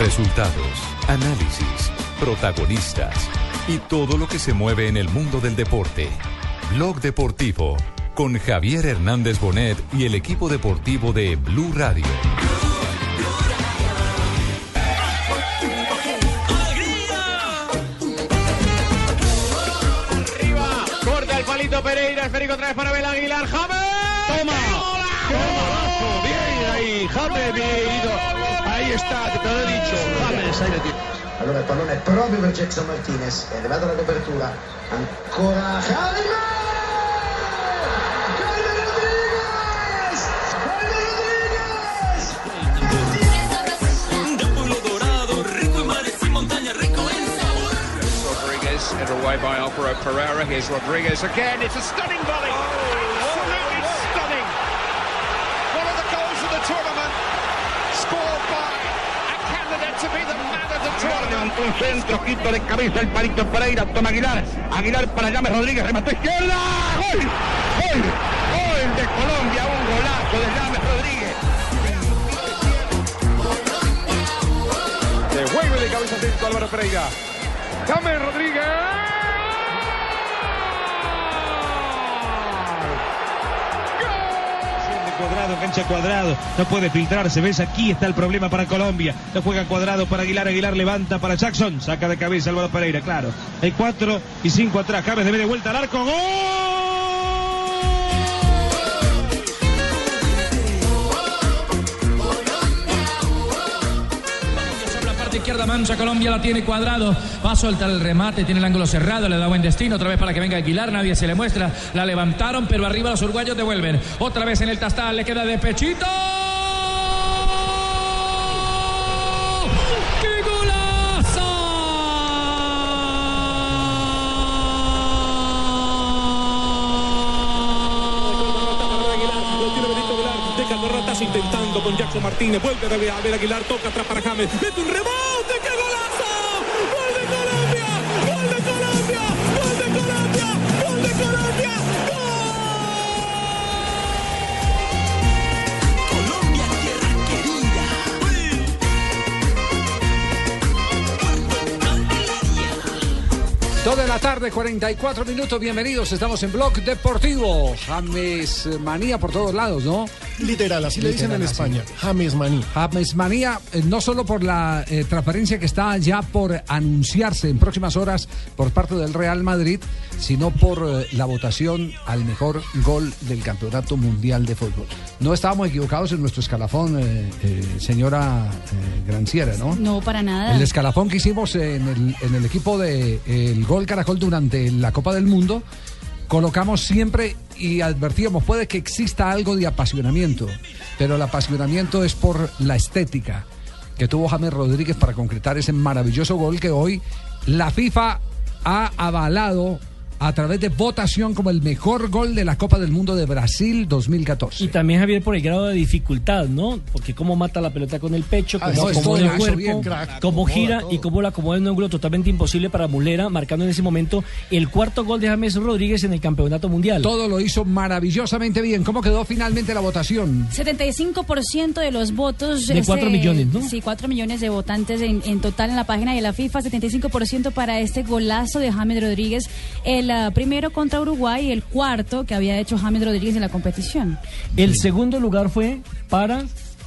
Resultados, análisis, protagonistas y todo lo que se mueve en el mundo del deporte. Blog Deportivo con Javier Hernández Bonet y el equipo deportivo de Blue Radio. Arriba, corta el palito Pereira, esférico otra vez para Abel Aguilar, James. Toma. ¡Golazo! Bien ahí, James, bien. Ahí está, te lo he dicho. James, ahí lo tiene. Allora il pallone è proprio per Jackson Martinez, è arrivata la copertura, ancora Jaime! Rodriguez! And away by Alvaro Pereira. Here's Rodriguez again. It's a stunning volley. Un centro, quito de cabeza el palito Pereira, toma Aguilar. Aguilar para James Rodríguez, remató izquierda. ¡Gol! ¡Gol! ¡Gol de Colombia! Un golazo de James Rodríguez. Devuelve de cabeza atento Álvaro Pereira. James Rodríguez. Cuadrado, cancha cuadrado, no puede filtrarse, ves aquí está el problema para Colombia, no juega cuadrado para Aguilar, Aguilar levanta para Jackson, saca de cabeza Álvaro Pereira, claro, hay cuatro y cinco atrás, James de media vuelta al arco, ¡gol! Izquierda mancha Colombia la tiene cuadrado. Va a soltar el remate, tiene el ángulo cerrado, le da buen destino. Otra vez para que venga Aguilar, nadie se le muestra. La levantaron, pero arriba los uruguayos devuelven. Otra vez en el tastal, le queda de pechito. ¡Qué Velar, deja el ratazo intentando con Jackson Martínez, vuelve a ver Aguilar, toca atrás para James, mete un rebote, 2 de la tarde, 44 minutos. Bienvenidos, estamos en Blog Deportivo. James Manía por todos lados, ¿no? Literal, así le dicen en. España. James Manía. James Manía, eh, no solo por la eh, transparencia que está ya por anunciarse en próximas horas por parte del Real Madrid, sino por eh, la votación al mejor gol del Campeonato Mundial de Fútbol. No estábamos equivocados en nuestro escalafón, señora Granciera, ¿no? No, para nada. El escalafón que hicimos en el, equipo del de, gol el Caracol durante la Copa del Mundo, colocamos siempre y advertíamos, puede que exista algo de apasionamiento, pero el apasionamiento es por la estética que tuvo James Rodríguez para concretar ese maravilloso gol que hoy la FIFA ha avalado a través de votación como el mejor gol de la Copa del Mundo de Brasil 2014. Y también Javier por el grado de dificultad, ¿no? Porque cómo mata la pelota con el pecho, Ah, cómo no, acomoda el cuerpo, bien, cómo gira todo. y cómo la acomoda en un ángulo totalmente imposible para Mulera, marcando en ese momento el cuarto gol de James Rodríguez en el Campeonato Mundial. Todo lo hizo maravillosamente bien. ¿Cómo quedó finalmente la votación? 75% de los votos. De cuatro millones, ¿no? Sí, 4 millones de votantes en, en total en la página de la FIFA. 75% para este golazo de James Rodríguez. El ah, primero contra Uruguay y el cuarto que había hecho James Rodríguez en la competición. El segundo lugar fue para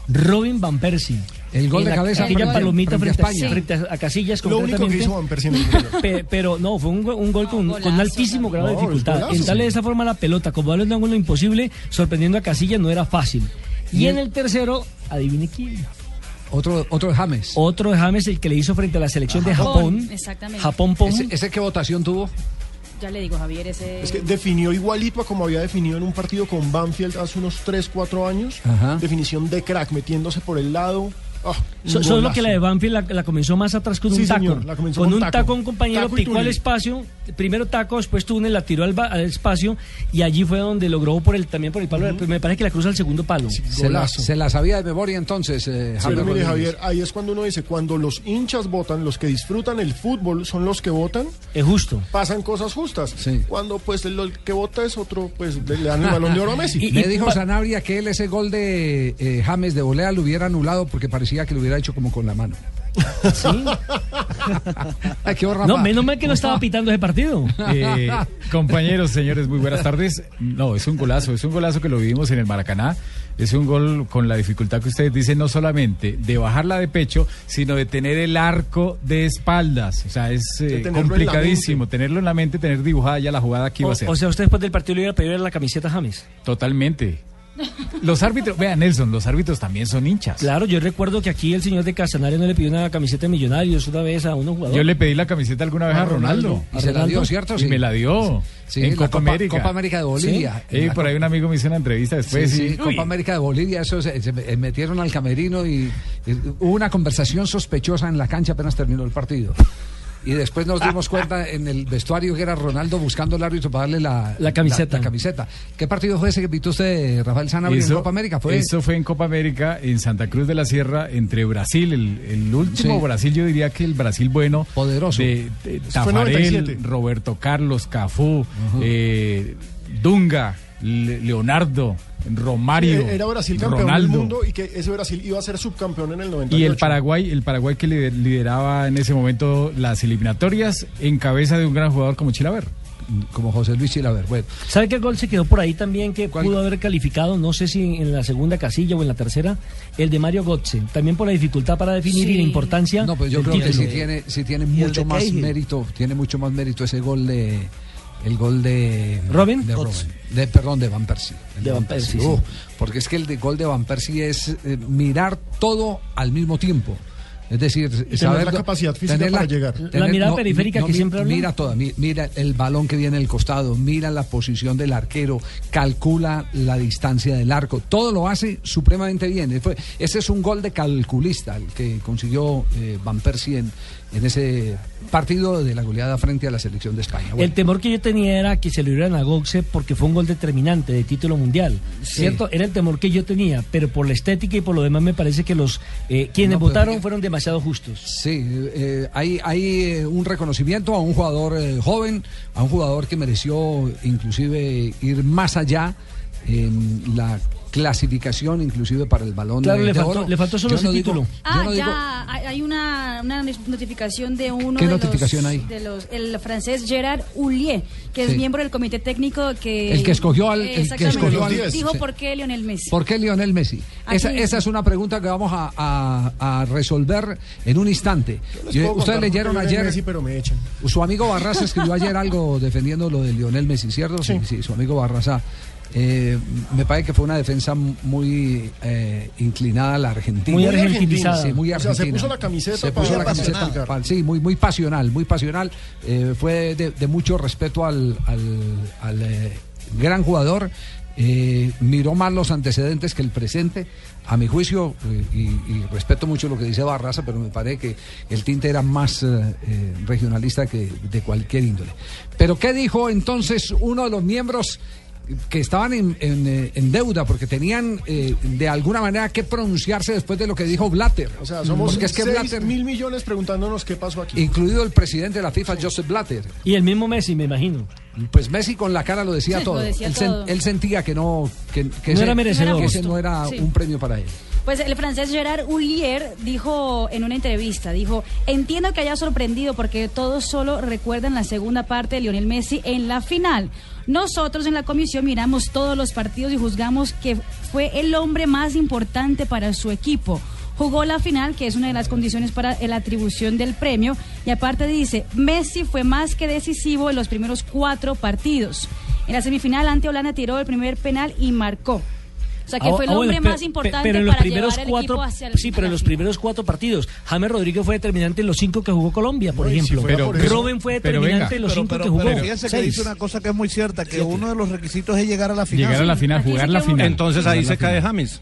Robin Van Persie. El gol de la- cabeza aquella palomita frente frente, a España. frente a, a Casillas Lo único que concretamente. hizo Van Persie el. Pe- pero no, fue un, go- un gol con, golazo con altísimo grado de No, dificultad. golazo, En darle sí. de esa forma la pelota, como darle un ángulo imposible, sorprendiendo a Casillas, no era fácil. Y en el tercero, adivine quién. Otro, otro de James. Otro de James, el que le hizo frente a la selección de Japón, Japón. exactamente. Japón. ¿Ese, ese qué votación tuvo? Ya le digo, Javier, ese. Es que definió igualito a como había definido en un partido con Banfield hace unos 3, 4 años. Ajá. Definición de crack, metiéndose por el lado. Un So- solo que la de Banfield la, la comenzó más atrás con Sí, un taco. señor, la comenzó con con un taco. taco, un compañero Taco picó al espacio, primero taco, después túnel, la tiró al, ba- al espacio y allí fue donde logró por el también por el palo. Me parece que la cruza al segundo palo. Se la, se la sabía de memoria entonces, eh, Pero mire. Javier, ahí es cuando uno dice, cuando los hinchas votan, los que disfrutan el fútbol son los que votan, Es justo. pasan cosas justas. Sí. Cuando pues el, el que vota es otro, pues le, le dan el balón de oro a Messi. Y- Me dijo Sanabria que él ese gol de eh, James de volea lo hubiera anulado porque parecía que lo hubiera hecho como con la mano. Sí. Ay, qué horror, No, menos mal que no estaba pitando ese partido. Eh, compañeros, señores, muy buenas tardes. No, es un golazo, es un golazo que lo vivimos en el Maracaná. Es un gol con la dificultad que ustedes dicen, no solamente de bajarla de pecho, sino de tener el arco de espaldas. O sea, es eh, tenerlo en la complicadísimo tenerlo en la mente, tener dibujada ya la jugada que iba O, a ser. o sea, usted después del partido le iba a pedir la camiseta a James. Totalmente. Los árbitros, vean Nelson, los árbitros también son hinchas. Claro, yo recuerdo que aquí el señor de Casanare no le pidió una camiseta de millonarios una vez a unos jugadores. Yo le pedí la camiseta alguna vez a Ronaldo. Y se la dio, ¿cierto? Y Sí. me la dio. Sí, en la Copa, Copa- América. Copa América de Bolivia. Sí. Por ahí un amigo me hizo una entrevista después. sí, y- Copa América de Bolivia, eso se, se me- metieron al camerino y, y hubo una conversación sospechosa en la cancha apenas terminó el partido. Y después nos dimos cuenta en el vestuario que era Ronaldo buscando al árbitro para darle la, La camiseta. la camiseta. ¿Qué partido fue ese que pitó usted, Rafael Sanabria, en Copa América? Fue Eso fue en Copa América, en Santa Cruz de la Sierra, entre Brasil, el, el último Sí. Brasil, yo diría que el Brasil bueno. Poderoso. De, de Tafarel, 97. Roberto Carlos, Cafú, eh, Dunga, Leonardo, Romario, Eh, Era Brasil campeón Ronaldo. del mundo y que ese Brasil iba a ser subcampeón en el 98. Y el Paraguay, el Paraguay que lider- lideraba en ese momento las eliminatorias en cabeza de un gran jugador como Chilaver. como José Luis Chilaver. Bueno, ¿Sabe qué gol se quedó por ahí también que pudo haber calificado? No sé si en la segunda casilla o en la tercera. El de Mario Götze. También por la dificultad para definir y la importancia. No, pues yo creo que sí tiene, sí tiene mucho más Cahill. mérito, tiene mucho más mérito ese gol de el gol de ¿Robin? de de perdón de Van Persie. De Van Persie, sí. porque es que el de gol de Van Persie es eh, mirar todo al mismo tiempo. Es decir, tener saber la capacidad física tener para llegar. La mirada periférica que mi- siempre hablan. Mira toda, mi- mira el balón que viene del costado, mira la posición del arquero, calcula la distancia del arco, todo lo hace supremamente bien. Ese es un gol de calculista el que consiguió eh, Van Persie en, en ese partido de la goleada frente a la selección de España. Bueno, El temor que yo tenía era que se lo dieran a Götze porque fue un gol determinante de título mundial. Sí. ¿Cierto? Era el temor que yo tenía, pero por la estética y por lo demás me parece que los eh, quienes No, votaron fueron demasiado justos. Sí, eh, hay, hay eh, un reconocimiento a un jugador eh, joven, a un jugador que mereció inclusive ir más allá en la clasificación, inclusive para el balón Claro, de, le de faltó- oro. le faltó solo Yo ese no digo- título. yo Ah, no digo- ya hay- hay una, una notificación de uno ¿Qué de notificación los, hay? de los el francés Gerard Houllier, que Sí. es miembro del comité técnico que El que escogió al- el que escogió al- dijo Sí. por qué Lionel Messi. ¿Por qué Lionel Messi? Esa, esa es una pregunta que vamos a, a- a resolver en un instante. Yo- puedo Ustedes leyeron ayer, Messi, pero me echan. su amigo Barraza escribió ayer algo defendiendo lo de Lionel Messi, ¿cierto? Sí, sí, su amigo Barraza. Eh, me parece que fue una defensa muy eh, inclinada a la Argentina. Muy argentinizada. Sí, muy O sea, se argentina. puso la camiseta Se para- la camiseta, sí, muy, muy pasional, muy pasional. Eh, fue de, de mucho respeto al, al- al, gran jugador. Miró más los antecedentes que el presente. A mi juicio, y, y respeto mucho lo que dice Barraza, pero me parece que el tinte era más regionalista que de cualquier índole. Pero ¿qué dijo entonces uno de los miembros que estaban en, en, eh, en deuda porque tenían eh, de alguna manera que pronunciarse después de lo que dijo Blatter? O sea, somos porque es que 6 Blatter, mil millones preguntándonos qué pasó aquí. incluido el presidente de la FIFA, Joseph Blatter. Y el mismo Messi, me imagino. Pues Messi con la cara lo decía Sí, todo. lo decía él, sen- él sentía que no que, que No ese, era merecedor. que ese no era Sí. un premio para él. Pues el francés Gerard Houllier dijo en una entrevista, dijo, entiendo que haya sorprendido porque todos solo recuerdan la segunda parte de Lionel Messi en la final. Nosotros en la comisión miramos todos los partidos y juzgamos que fue el hombre más importante para su equipo. Jugó la final, que es una de las condiciones para la atribución del premio, y aparte dice, Messi fue más que decisivo en los primeros cuatro partidos. En la semifinal ante Holanda tiró el primer penal y marcó. O sea que Ah, fue el ah, bueno, hombre más importante pero en los para primeros llevar cuatro, equipo hacia el sí, pero en los primeros cuatro partidos, James Rodríguez fue determinante en los cinco que jugó Colombia, por No, si ejemplo. fuera Pero- por Robin fue determinante venga. en los Pero, cinco pero, que jugó. pero fíjense que dice una cosa que es muy cierta, que Siete. uno de los requisitos es llegar a la final. Llegar a la final, jugar la final. Entonces ahí se cae. James.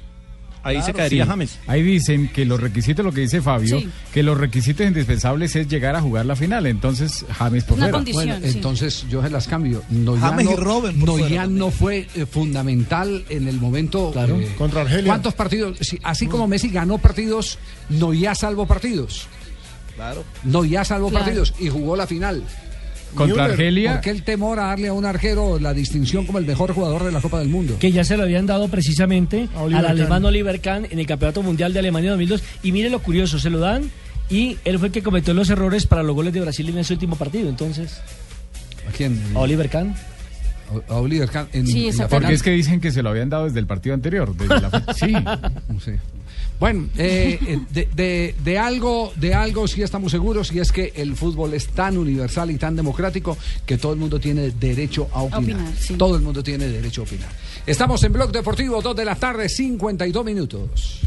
Ahí se caería Sí. James. Ahí dicen que los requisitos, lo que dice Fabio, Sí. que los requisitos indispensables es llegar a jugar la final. Entonces, James por Una fuera. condición. Bueno, sí. entonces yo se las cambio. Noyan James y no, por fuera Noyan también. no fue eh, fundamental en el momento. Claro. eh, Contra Argelia. ¿Cuántos partidos? Sí, así como Messi ganó partidos, Noyan salvó partidos. Claro. Noyan salvó Claro. partidos y jugó la final. Contra Müller, Argelia. ¿Por qué el temor a darle a un arquero la distinción como el mejor jugador de la Copa del Mundo? que ya se lo habían dado precisamente al Kahn. alemán Oliver Kahn en el Campeonato Mundial de Alemania 2002. Y mire lo curioso, se lo dan Y él fue el que cometió los errores para los goles de Brasil en ese último partido. Entonces, ¿A quién? a Oliver Kahn. A Oliver Kahn. En, Sí, en la. Porque es que dicen que se lo habían dado desde el partido anterior. desde la- sí. Sí. Bueno, eh, eh, de, de- de algo, de algo sí estamos seguros y es que el fútbol es tan universal y tan democrático que todo el mundo tiene derecho a opinar. opinar, sí. Todo el mundo tiene derecho a opinar. Estamos en Blog Deportivo, 2 de la tarde, 52 minutos.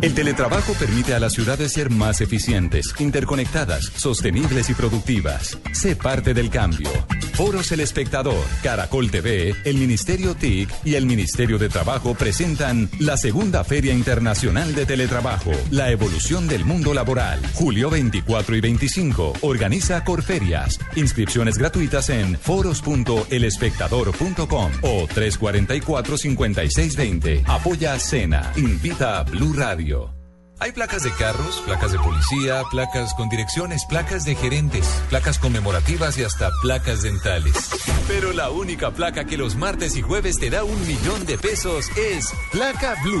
El teletrabajo permite a las ciudades ser más eficientes, interconectadas, sostenibles y productivas. Sé parte del cambio. Foros El Espectador, Caracol TV, el Ministerio TIC y el Ministerio de Trabajo presentan la segunda Feria Internacional de Teletrabajo, la evolución del mundo laboral. Julio 24 y 25. Organiza Corferias. Inscripciones gratuitas en foros.elespectador.com o 344-5620. Apoya Cena. Invita a Blue Radio. Hay placas de carros, placas de policía, placas con direcciones, placas de gerentes, placas conmemorativas y hasta placas dentales. Pero la única placa que los martes y jueves te da un millón de pesos es Placa Blue.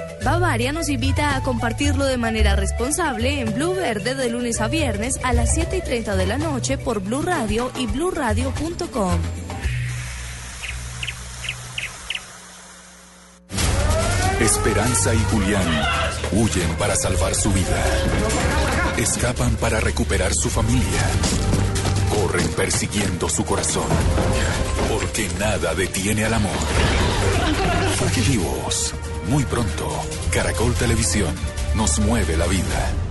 Bavaria nos invita a compartirlo de manera responsable en Blue Verde de lunes a viernes a las 7 y 30 de la noche por Blue Radio y bluradio.com. Esperanza y Julián huyen para salvar su vida. Escapan para recuperar su familia. Corren persiguiendo su corazón. Porque nada detiene al amor. Fugitivos. Muy pronto, Caracol Televisión nos mueve la vida.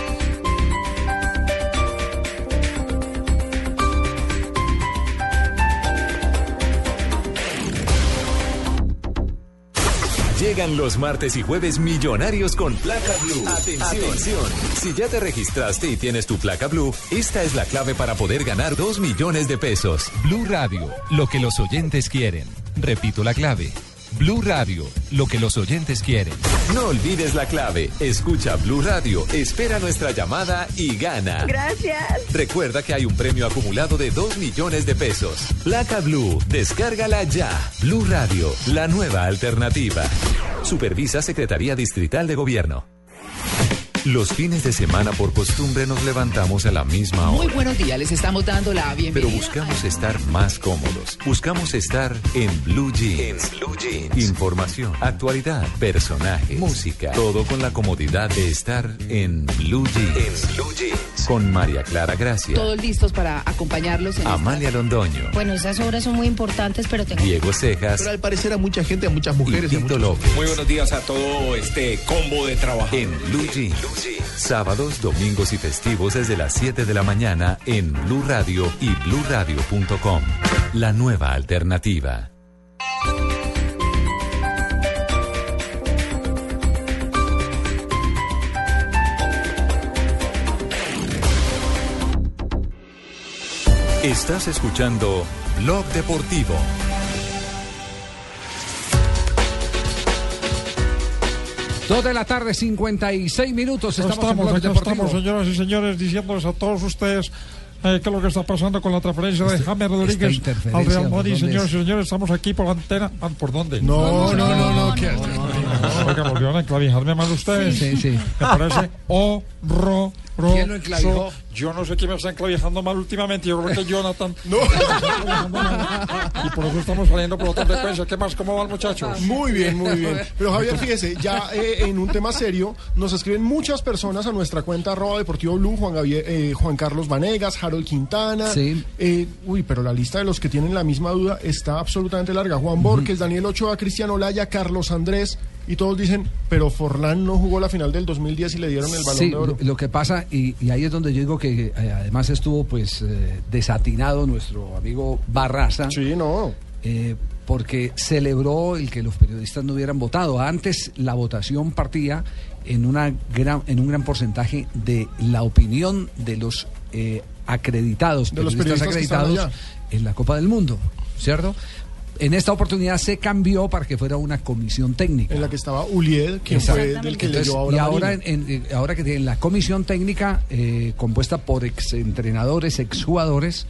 Llegan los martes y jueves millonarios con placa blue. Atención. Si ya te registraste y tienes tu placa blue, esta es la clave para poder ganar 2 millones de pesos. Blue Radio, lo que los oyentes quieren. Repito la clave. Blue Radio, lo que los oyentes quieren. No olvides la clave. Escucha Blue Radio, espera nuestra llamada y gana. Gracias. Recuerda que hay un premio acumulado de 2 millones de pesos. Placa Blue, descárgala ya. Blue Radio, la nueva alternativa. Supervisa Secretaría Distrital de Gobierno. Los fines de semana por costumbre nos levantamos a la misma hora. Muy buenos días, les estamos dando la bienvenida. Pero buscamos estar más cómodos. Buscamos estar en Blue Jeans. Blue Jeans. Información, actualidad, personajes, música. Todo con la comodidad de estar en Blue Jeans. En Blue Jeans. Con María Clara Gracia. Todos listos para acompañarlos en Amalia Londoño. Bueno, esas obras son muy importantes, pero tengo... Diego Cejas. Pero al parecer a mucha gente, a muchas mujeres. Y Tito López. Muy buenos días a todo este combo de trabajo. En Blue Jeans. Sábados, domingos y festivos desde las 7 de la mañana en Blue Radio y bluradio.com. La nueva alternativa. Estás escuchando Blog Deportivo. Dos de la tarde, 56 minutos. Acá Estamos, en estamos, Blog Deportivo. estamos, señoras y señores, diciéndoles a todos ustedes eh, qué es lo que está pasando con la transferencia de Este- James Rodríguez al Real ¿por Madrid. Señores es? y señores, estamos aquí por la antena. Ah, ¿Por dónde? No, no, no, no, ¿qué? Oiga, volvieron a enclavijarme mal ustedes. Sí, sí. Me parece horroroso. ¿Quién lo enclavijó? Yo no sé quién me está enclavijando mal últimamente. Yo creo que Jonathan. No. Y por eso estamos saliendo por otra frecuencia. ¿Qué más? ¿Cómo van, muchachos? Muy bien, muy bien. Pero Javier, fíjese, ya eh, en un tema serio, nos escriben muchas personas a nuestra cuenta arroba deportivo blue, Juan, Gavier- eh, Juan Carlos Vanegas, Harold Quintana. Sí. Eh, uy, pero la lista de los que tienen la misma duda está absolutamente larga. Juan Borges, Daniel Ochoa, Cristiano Olaya, Carlos Andrés. Y todos dicen, pero Forlán no jugó la final del 2010 y le dieron el balón Sí, de oro. lo, que pasa, y, y ahí es donde yo digo que eh, además estuvo pues eh, desatinado nuestro amigo Barraza. Sí, no. eh, porque celebró el que los periodistas no hubieran votado. Antes la votación partía en, una gran, en un gran porcentaje de la opinión de los eh, acreditados, De los periodistas acreditados en la Copa del Mundo, ¿cierto? En esta oportunidad se cambió para que fuera una comisión técnica. En la que estaba Ulied, quien fue del que Entonces, leyó ahora. y ahora, en- en- ahora que tienen la comisión técnica eh, compuesta por exentrenadores, exjugadores,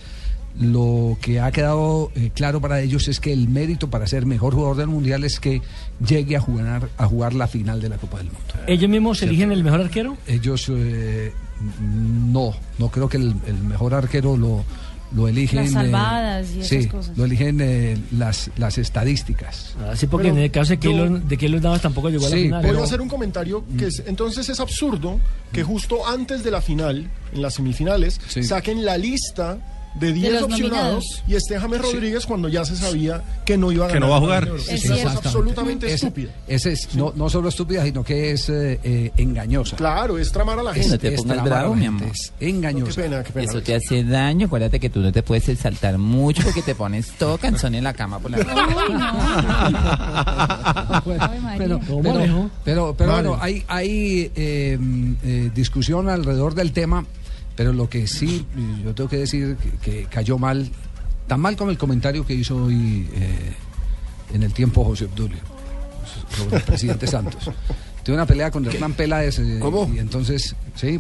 lo que ha quedado eh, claro para ellos es que el mérito para ser mejor jugador del mundial es que llegue a jugar a jugar la final de la Copa del Mundo. ¿Ellos mismos eligen el mejor arquero? Ellos eh, no, no creo que el, el mejor arquero lo lo eligen Las eh, salvadas y esas sí, cosas. lo eligen eh, las las estadísticas. Así porque Pero en el caso de Keylor, de Keylor Navas tampoco llegó a la Sí, final. Voy ¿no? a hacer un comentario que es, entonces es absurdo que justo antes de la final, en las semifinales, Sí. saquen la lista de 10 los opcionados y esté James Rodríguez cuando ya se sabía que no iba a Que ganar. no va a el jugar. Es es absolutamente Ese- estúpida. Ese es no, no solo estúpida, sino que es eh, eh, engañosa. Claro, es tramar a la Es, gente. no te es pongas bravo, mi amor. es qué engañosa. pena, qué pena. Eso te hace daño. Acuérdate que tú no te puedes exaltar mucho porque te pones todo cansón en la cama por la pero, ¿Cómo pero, pero, pero Vale. bueno, hay, hay eh, eh, discusión alrededor del tema, pero lo que sí, eh, yo tengo que decir que, que cayó mal, tan mal como el comentario que hizo hoy eh, en el tiempo José Obdulio sobre el presidente Santos. Tuve una pelea con Hernán Peláez eh, y entonces, sí,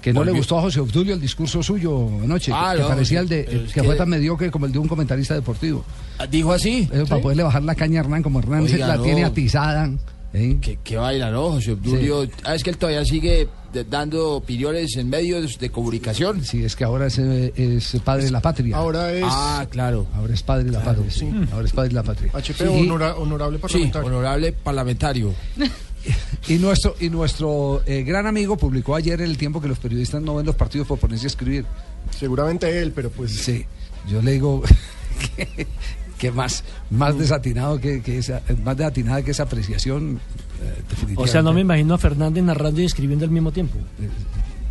que no le gustó a José Obdulio el discurso suyo anoche, Ah, que, no, parecía sí, el de, es que, fue tan mediocre como el de un comentarista deportivo. Dijo así. Eso para poderle bajar la caña a Hernán, como Hernán se Oiga, la no. tiene atizada. ¿Eh? Que, que baila, ¿no? José Obdulio. Ah, es que él todavía sigue dando opiniones en medios de comunicación. Sí, es que ahora es, es padre de la patria. Ahora es Ah, claro. Ahora es padre de la patria. sí. Ahora es padre de la patria. HP honora- honorable Sí, parlamentario. honorable parlamentario. Y nuestro, y nuestro eh, gran amigo publicó ayer en el tiempo que los periodistas no ven los partidos por ponerse a escribir. Seguramente él, pero pues Sí, yo le digo que, que más, más desatinado que, que esa, más desatinada que esa apreciación, eh, O sea, no me imagino a Fernández narrando y escribiendo al mismo tiempo.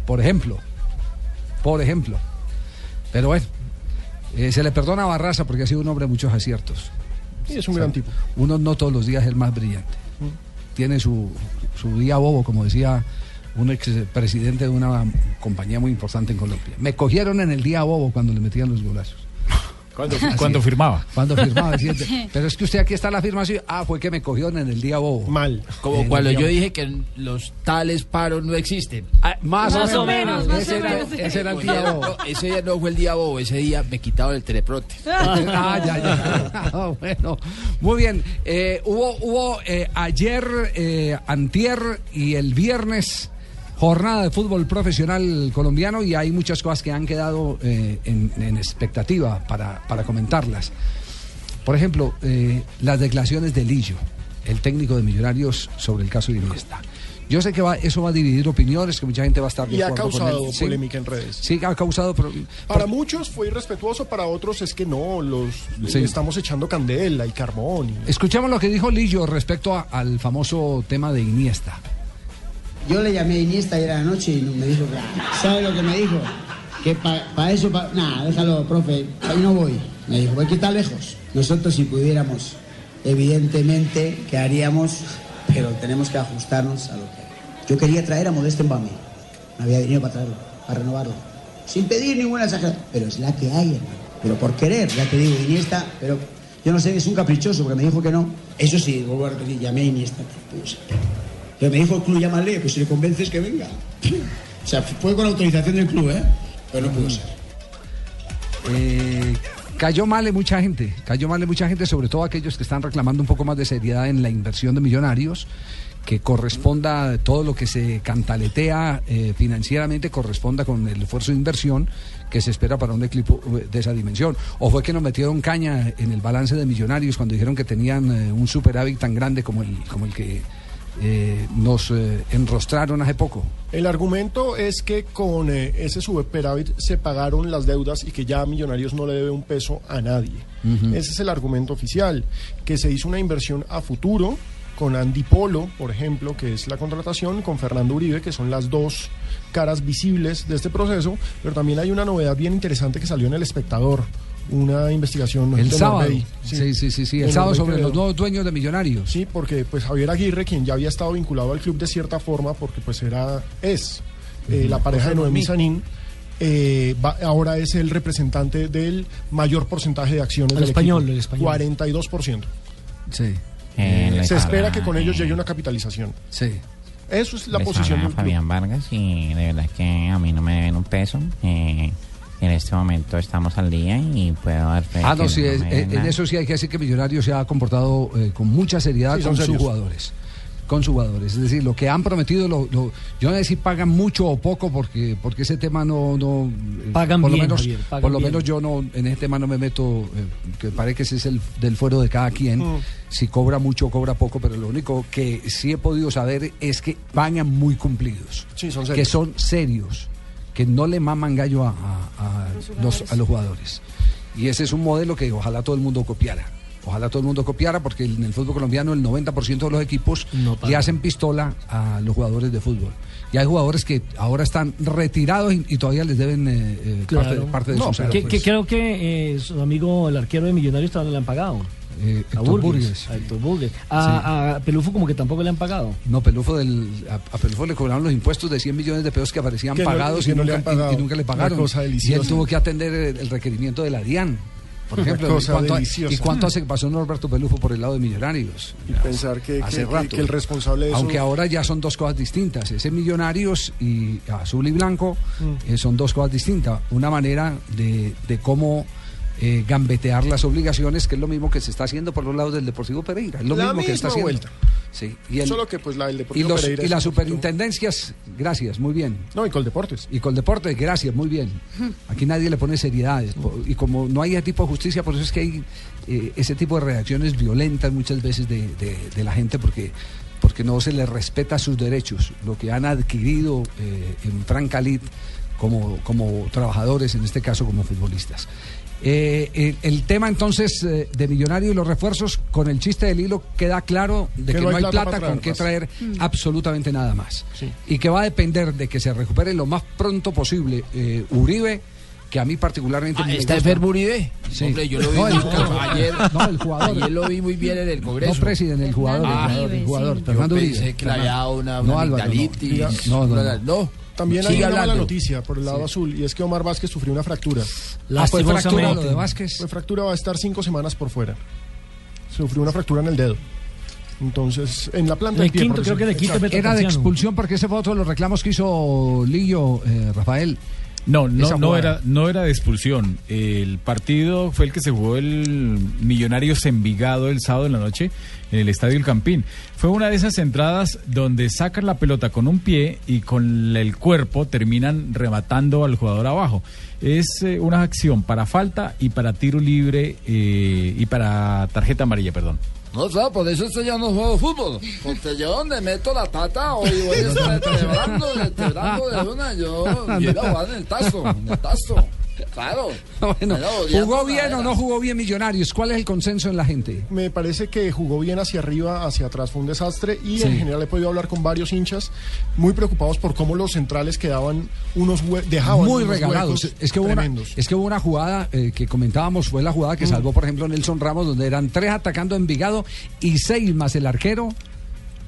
Por ejemplo, por ejemplo. Pero bueno, eh, se le perdona a Barraza porque ha sido un hombre de muchos aciertos. sí, es un gran tipo. Uno no todos los días es el más brillante. Tiene su, su día bobo, como decía un expresidente de una compañía muy importante en Colombia. Me cogieron en el día bobo cuando le metían los golazos. Cuando, Así cuando es. firmaba. Cuando firmaba, pero es que usted aquí está la afirmación. Ah, fue que me cogieron en el día bobo. Mal. Como En cuando yo dije que los tales paros no existen. Ah, más, Más o o menos. menos, Ese, era, ese era el día bobo. No, ese día no fue el día bobo, ese día me quitaron el teleprote. Ah, ya, ya. Ah, bueno, muy bien. Eh, hubo hubo eh, ayer, eh, antier y el viernes jornada de fútbol profesional colombiano y hay muchas cosas que han quedado eh, en, en expectativa para, para comentarlas. Por ejemplo, eh, las declaraciones de Lillo, el técnico de Millonarios, sobre el caso de Iniesta. Yo sé que va, eso va a dividir opiniones, que mucha gente va a estar de Y ha con causado. Sí. polémica en redes. Sí, ha causado... pro- Para por- muchos fue irrespetuoso, para otros es que no, los Sí. estamos echando candela y carbón. y- Escuchemos lo que dijo Lillo respecto a- al famoso tema de Iniesta. Yo le llamé a Iniesta ayer a la noche y me dijo, ¿sabe lo que me dijo? Que para eso, pa- nada, déjalo, profe, ahí no voy. Me dijo, ¿por qué está lejos? Nosotros si pudiéramos, evidentemente, ¿qué haríamos? Pero tenemos que ajustarnos a lo que... Yo quería traer a Modesto Mbame. No había dinero para traerlo, para renovarlo. Sin pedir ninguna exageración. Pero es la que hay, hermano. Pero por querer, ya te digo, Iniesta, pero yo no sé, es un caprichoso porque me dijo que no. Eso sí, vuelvo a repetir, llamé a Iniesta. Pues, pero me dijo el club, llámale, pues si le convences que venga. O sea, fue con autorización del club, ¿eh? Pero no pudo ser. Eh, Cayó mal en mucha gente, cayó mal en mucha gente, sobre todo aquellos que están reclamando un poco más de seriedad en la inversión de millonarios, que corresponda todo lo que se cantaletea eh, financieramente, corresponda con el esfuerzo de inversión que se espera para un equipo eh, de esa dimensión. O fue que nos metieron caña en el balance de millonarios cuando dijeron que tenían un superávit tan grande como el, como el que eh, nos eh, enrostraron hace poco. El argumento es que con eh, ese superávit se pagaron las deudas y que ya Millonarios no le debe un peso a nadie. Ese es el argumento oficial, que se hizo una inversión a futuro con Andy Polo, por ejemplo, que es la contratación, con Fernando Uribe, que son las dos caras visibles de este proceso, pero también hay una novedad bien interesante que salió en El Espectador, una investigación El de sábado. Sí, sí, sí, sí, el de sábado sobre los nuevos dueños de Millonarios. Sí, porque pues Javier Aguirre, quien ya había estado vinculado al club de cierta forma, porque pues era, es eh, la pareja de José Noemí Noemí. Sanín, eh, va- ahora es el representante del mayor porcentaje de acciones El del español, equipo. el español. 42%. Sí. Eh, Se espera habla, que con ellos eh, llegue una capitalización. Sí. Eso es la Les posición club. Fabián Vargas y de verdad que a mí no me deben un peso. Eh, en este momento estamos al día y puedo dar fe Ah, que no, sí, no es- me eh, en eso sí hay que decir que Millonarios se ha comportado eh, con mucha seriedad Sí, con sus serios. jugadores. Con sus jugadores. Es decir, lo que han prometido, lo, lo- yo no sé si pagan mucho o poco, porque, porque ese tema no. no eh, Pagan por bien, lo menos, Javier, pagan Por lo bien. menos yo no en ese tema no me meto, eh, que parece que ese es el del fuero de cada quien. Mm. Si cobra mucho o cobra poco, pero lo único que sí he podido saber es que van muy cumplidos. Sí, son que serios. son serios, que no le maman gallo a, a- a los, a los jugadores. Y ese es un modelo que ojalá todo el mundo copiara. Ojalá todo el mundo copiara porque en el fútbol colombiano el 90% de los equipos No le hacen pistola a los jugadores de fútbol. Y hay jugadores que ahora están retirados y, y todavía les deben eh, eh, parte, de No, su salario. que, que creo que eh, su amigo el arquero de Millonarios todavía no le han pagado. Eh, a Burgues, a Héctor Burgues. A, a Pelufo como que tampoco le han pagado. No, Pelufo del, a, a Pelufo le cobraron los impuestos de 100 millones de pesos que aparecían Que no- pagados que y, no le nunca, han pagado. y- y nunca le Una pagaron. cosa y él tuvo que atender el, el requerimiento de la DIAN. Por Una ejemplo, cosa ¿y cuánto, deliciosa. ¿y cuánto hace que pasó Norberto Pelufo por el lado de Millonarios? Y pensar que, Hace que- rato. que el responsable de eso... Aunque ahora ya son dos cosas distintas. Ese Millonarios y Azul y Blanco Mm. eh, son dos cosas distintas. Una manera de, de cómo eh, gambetear las obligaciones, que es lo mismo que se está haciendo por los lados del Deportivo Pereira. Es lo La mismo que está haciendo. vuelta. Sí. Y, el- Solo que pues la del y, Deportivo los- Pereira y las superintendencias, gracias, muy bien. No, y Coldeportes. Y Coldeportes, gracias, muy bien. Aquí nadie le pone seriedad. Y como no hay ese tipo de justicia, por eso es que hay eh, ese tipo de reacciones violentas muchas veces de, de- de la gente, porque, porque no se les respeta sus derechos, lo que han adquirido eh, en franca lid como, como trabajadores, en este caso como futbolistas. Eh, el, el tema entonces eh, de Millonario y los refuerzos, con el chiste del hilo, queda claro de que, no hay plata, para con qué traer traer absolutamente nada más. Y que va a depender de que se recupere lo más pronto posible eh, Uribe, que a mí particularmente me ¿Está gusta. enfermo Uribe? Sí. Hombre, yo lo vi No, el- ayer, no, el jugador. Ayer lo vi muy bien en el Congreso. No, presidente, el jugador, el Ah, jugador, el jugador, Yo Fernando pensé Uribe. que le había dado una, No, una Álvaro, no. No, no. También hay una mala noticia por el lado azul y es que Omar Vázquez sufrió una fractura. Ah, fue fractura lo de Vázquez. Fue fractura, va a estar cinco semanas por fuera. Sufrió una fractura en el dedo. Entonces, en la planta De pie, quinto, creo que de quinto. Era de expulsión porque ese fue otro de los reclamos que hizo Lillo, eh, Rafael. No, no, no era, no era de expulsión. El partido fue el que se jugó el Millonarios Envigado el sábado en la noche en el Estadio El Campín. Fue una de esas entradas donde sacan la pelota con un pie y con el cuerpo terminan rematando al jugador abajo. Es eh, una acción para falta y para tiro libre eh, y para tarjeta amarilla, perdón. No, claro, por eso usted ya no juego fútbol. Porque yo donde meto la pata, hoy voy celebrando, celebrando de una, yo quiero jugar en el tazo, en el tazo. Claro. Bueno, odiando ¿Jugó bien o no jugó bien Millonarios? ¿Cuál es el consenso en la gente? Me parece que jugó bien hacia arriba, hacia atrás, fue un desastre y Sí. en general he podido hablar con varios hinchas muy preocupados por cómo los centrales quedaban unos dejaban Muy unos regalados. Es que, hubo una, tremendos. es que hubo una jugada eh, que comentábamos, fue la jugada que Mm. salvó, por ejemplo, Nelson Ramos, donde eran tres atacando a Envigado y seis más el arquero.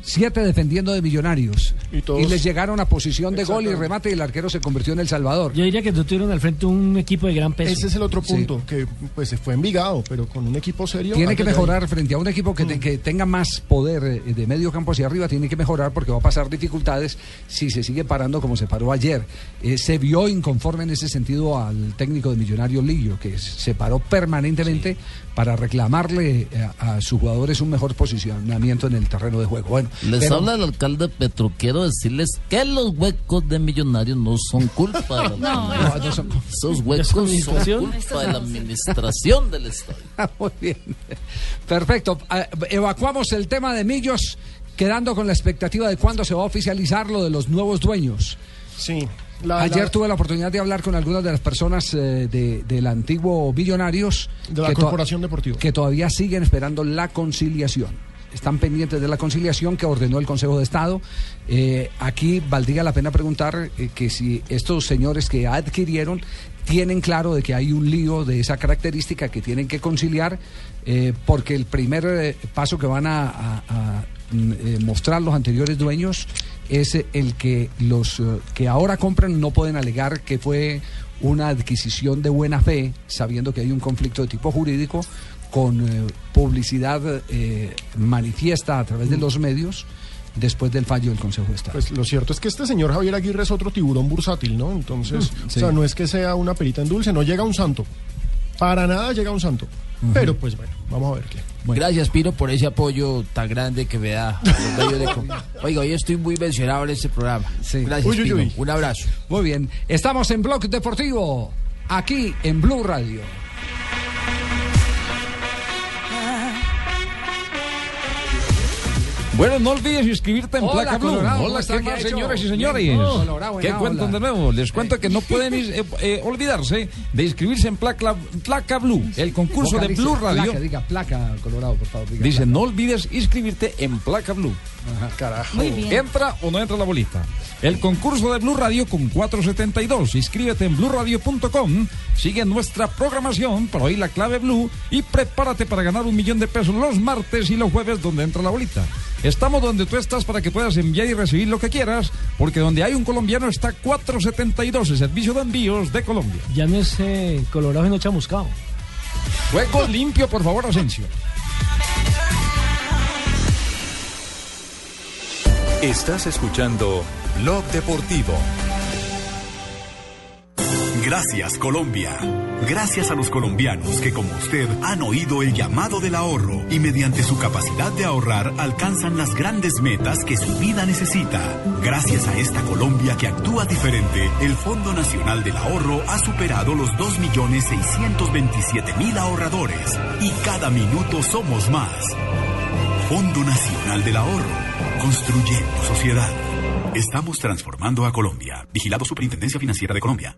Siete defendiendo de Millonarios. Y les llegaron a posición de gol y remate y el arquero se convirtió en El Salvador. Yo diría que no tuvieron al frente un equipo de gran peso. Ese es el otro punto, que pues se fue Envigado, pero con un equipo serio. Tiene que mejorar frente a un equipo que, te- que tenga más poder eh, de medio campo hacia arriba, tiene que mejorar porque va a pasar dificultades si se sigue parando como se paró ayer. Eh, se vio inconforme en ese sentido al técnico de Millonarios Lillo, que se paró permanentemente para reclamarle eh, a, a sus jugadores un mejor posicionamiento en el terreno de juego. Bueno, Les pero- habla el alcalde Petro. Quiero decirles que los huecos de millonarios no son culpa de la No, no, no son- Esos ¿De huecos son culpa de la administración del Estado. Ah, Muy bien. Perfecto. Ah, Evacuamos el tema de Millos, quedando con la expectativa de cuándo se va a oficializar lo de los nuevos dueños. Sí. la- Ayer la- tuve la oportunidad de hablar con algunas de las personas eh, de- del antiguo Millonarios. De la Corporación Deportiva. Que todavía siguen esperando la conciliación. Están pendientes de la conciliación que ordenó el Consejo de Estado. Eh, aquí valdría la pena preguntar eh, que si estos señores que adquirieron tienen claro de que hay un lío de esa característica que tienen que conciliar, eh, porque el primer paso que van a, mm, mostrar los anteriores dueños es el que los que ahora compran no pueden alegar que fue una adquisición de buena fe, sabiendo que hay un conflicto de tipo jurídico con eh, publicidad eh, manifiesta a través de los medios después del fallo del Consejo de Estado. Pues lo cierto es que este señor Javier Aguirre es otro tiburón bursátil, ¿no? Entonces, Mm, o sea, no es que sea una perita en dulce, no llega un santo. Para nada llega un santo. Pero pues bueno, vamos a ver qué. Gracias, Piro, por ese apoyo tan grande que me da. a los medios de Oiga, hoy estoy muy mencionado en este programa. Gracias, Uy, uy, Piro. uy. Un abrazo. Muy bien, estamos en Blog Deportivo, aquí en Blue Radio. Bueno, no olvides inscribirte en Hola, Placa Blue. Colorado, ¿cómo Hola? ¿qué ¿Qué ha más, señoras y Bien. señores? Colorado, ¿Qué cuentan de nuevo? Les cuento que no pueden eh, eh, olvidarse de inscribirse en Placa, Placa Blue, el concurso de Blue Radio. Placa, diga placa, Colorado, por favor. diga Dice, placa. no olvides inscribirte en Placa Blue. Carajo. Muy bien. ¿Entra o no entra la bolita? El concurso de Blue Radio con 472. Inscríbete en bluradio.com. Sigue nuestra programación para oír la clave Blue y prepárate para ganar un millón de pesos los martes y los jueves donde entra la bolita. Estamos donde tú estás para que puedas enviar y recibir lo que quieras, porque donde hay un colombiano está 472, el servicio de envíos de Colombia. Ya no es eh, Colorado, no chamuscado. Juego limpio, por favor, Asensio. Estás escuchando Blog Deportivo. Gracias Colombia. Gracias a los colombianos que como usted han oído el llamado del ahorro y mediante su capacidad de ahorrar alcanzan las grandes metas que su vida necesita. Gracias a esta Colombia que actúa diferente, el Fondo Nacional del Ahorro ha superado los 2.627.000 ahorradores y cada minuto somos más. Fondo Nacional del Ahorro, construyendo sociedad. Estamos transformando a Colombia. Vigilado Superintendencia Financiera de Colombia.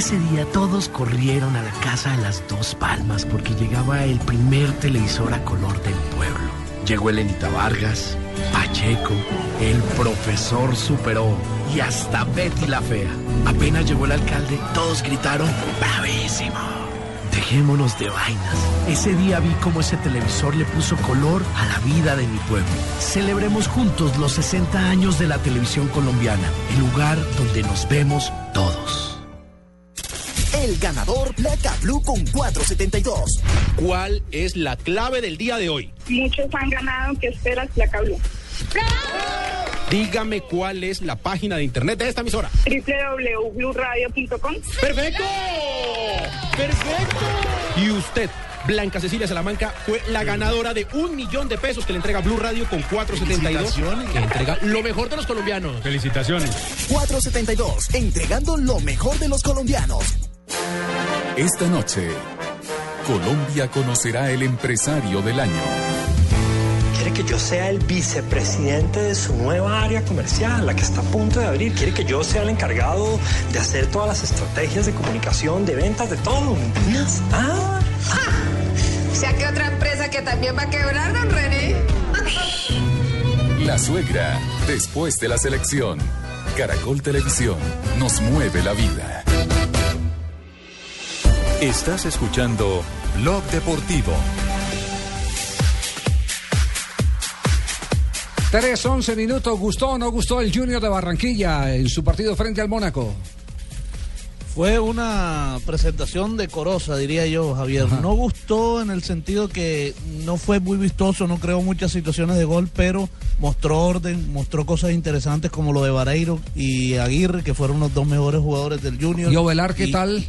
Ese día todos corrieron a la casa de las dos palmas porque llegaba el primer televisor a color del pueblo. Llegó Elenita Vargas, Pacheco, el profesor superó y hasta Betty la fea. Apenas llegó el alcalde, todos gritaron ¡Bravísimo! Dejémonos de vainas. Ese día vi cómo ese televisor le puso color a la vida de mi pueblo. Celebremos juntos los 60 años de la televisión colombiana, el lugar donde nos vemos todos. El ganador Placa Blue con 472. ¿Cuál es la clave del día de hoy? Muchos han ganado, ¿qué esperas, Placa Blue? Dígame cuál es la página de internet de esta emisora. www.bluradio.com ¡Perfecto! ¡Perfecto! Y usted, Blanca Cecilia Salamanca, fue la ganadora de un millón de pesos que le entrega Blue Radio con 472. Que entrega lo mejor de los colombianos. Felicitaciones. 472, entregando lo mejor de los colombianos. Esta noche, Colombia conocerá el empresario del año. quiere que yo sea el vicepresidente de su nueva área comercial, la que está a punto de abrir. Quiere que yo sea el encargado de hacer todas las estrategias de comunicación, de ventas, de todo. ¿Me entiendes? Ah, O sea que otra empresa que también va a quebrar, don René. La suegra, después de la selección. Caracol Televisión nos mueve la vida. Estás escuchando Blog Deportivo. 3, 11 minutos. ¿Gustó o no gustó el Junior de Barranquilla en su partido frente al Mónaco? Fue una presentación decorosa, diría yo, Javier. No gustó en el sentido que no fue muy vistoso, no creó muchas situaciones de gol, pero mostró orden, mostró cosas interesantes como lo de Vareiro y Aguirre, que fueron los dos mejores jugadores del Junior. ¿Y Ovelar qué tal?